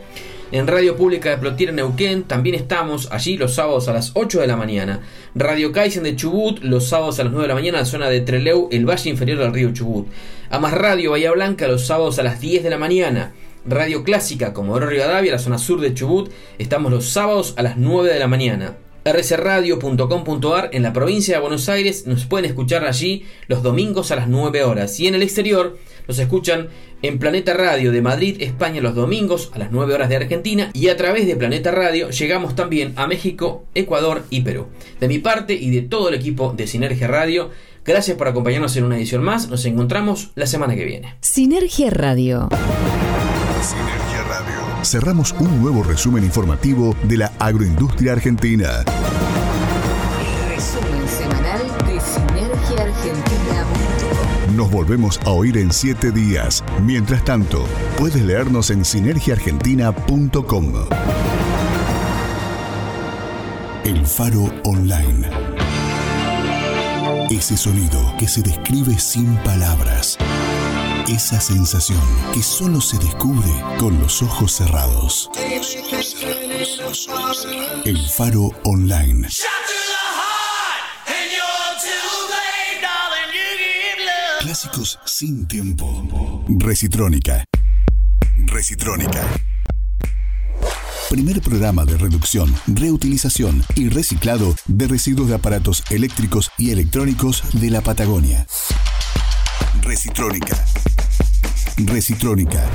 En Radio Pública de Plotier Neuquén también estamos allí los sábados a las 8 de la mañana. Radio Kaizen de Chubut los sábados a las 9 de la mañana en la zona de Treleu, el valle inferior del río Chubut. Amas Radio Bahía Blanca los sábados a las 10 de la mañana. Radio Clásica Comodoro Rivadavia, la zona sur de Chubut, estamos los sábados a las 9 de la mañana rcradio.com.ar en la provincia de Buenos Aires nos pueden escuchar allí los domingos a las 9 horas y en el exterior nos escuchan en Planeta Radio de Madrid, España los domingos a las 9 horas de Argentina y a través de Planeta Radio llegamos también a México, Ecuador y Perú. De mi parte y de todo el equipo de Sinergia Radio, gracias por acompañarnos en una edición más, nos encontramos la semana que viene. Sinergia Radio. Sinergia Radio. Cerramos un nuevo resumen informativo de la agroindustria argentina. Resumen semanal de Sinergia Argentina. Nos volvemos a oír en siete días. Mientras tanto, puedes leernos en sinergiaargentina.com. El Faro Online. Ese sonido que se describe sin palabras. Esa sensación que solo se descubre con los ojos cerrados. El Faro Online. Clásicos sin tiempo. Recitrónica. Recitrónica. Primer programa de reducción, reutilización y reciclado de residuos de aparatos eléctricos y electrónicos de la Patagonia. Recitrónica. Recitrónica.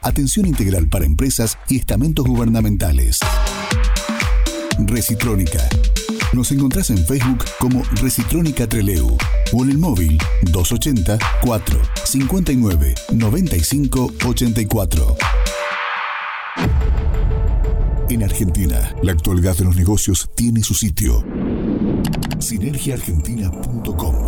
Atención integral para empresas y estamentos gubernamentales. Recitrónica. Nos encontrás en Facebook como Recitrónica Treleu o en el móvil 280 4 59 95 84. En Argentina, la actualidad de los negocios tiene su sitio. Sinergiaargentina.com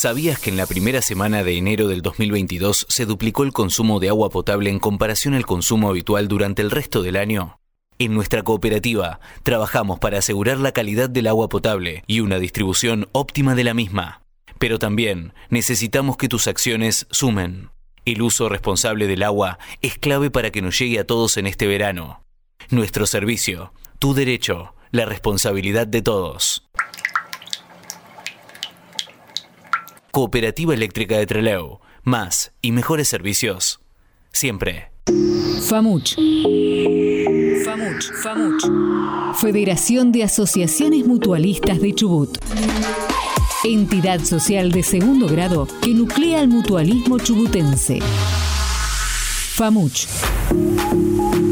¿Sabías que en la primera semana de enero del 2022 se duplicó el consumo de agua potable en comparación al consumo habitual durante el resto del año? En nuestra cooperativa trabajamos para asegurar la calidad del agua potable y una distribución óptima de la misma. Pero también necesitamos que tus acciones sumen. El uso responsable del agua es clave para que nos llegue a todos en este verano. Nuestro servicio, tu derecho, la responsabilidad de todos. Cooperativa Eléctrica de Trelew. Más y mejores servicios. Siempre. FAMUCH. FAMUCH. FAMUCH. Federación de Asociaciones Mutualistas de Chubut. Entidad social de segundo grado que nuclea el mutualismo chubutense. FAMUCH.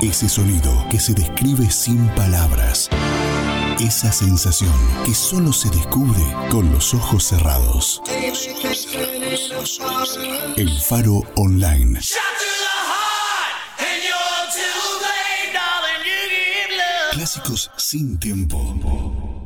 Ese sonido que se describe sin palabras. Esa sensación que solo se descubre con los ojos cerrados. El Faro Online. Clásicos sin tiempo.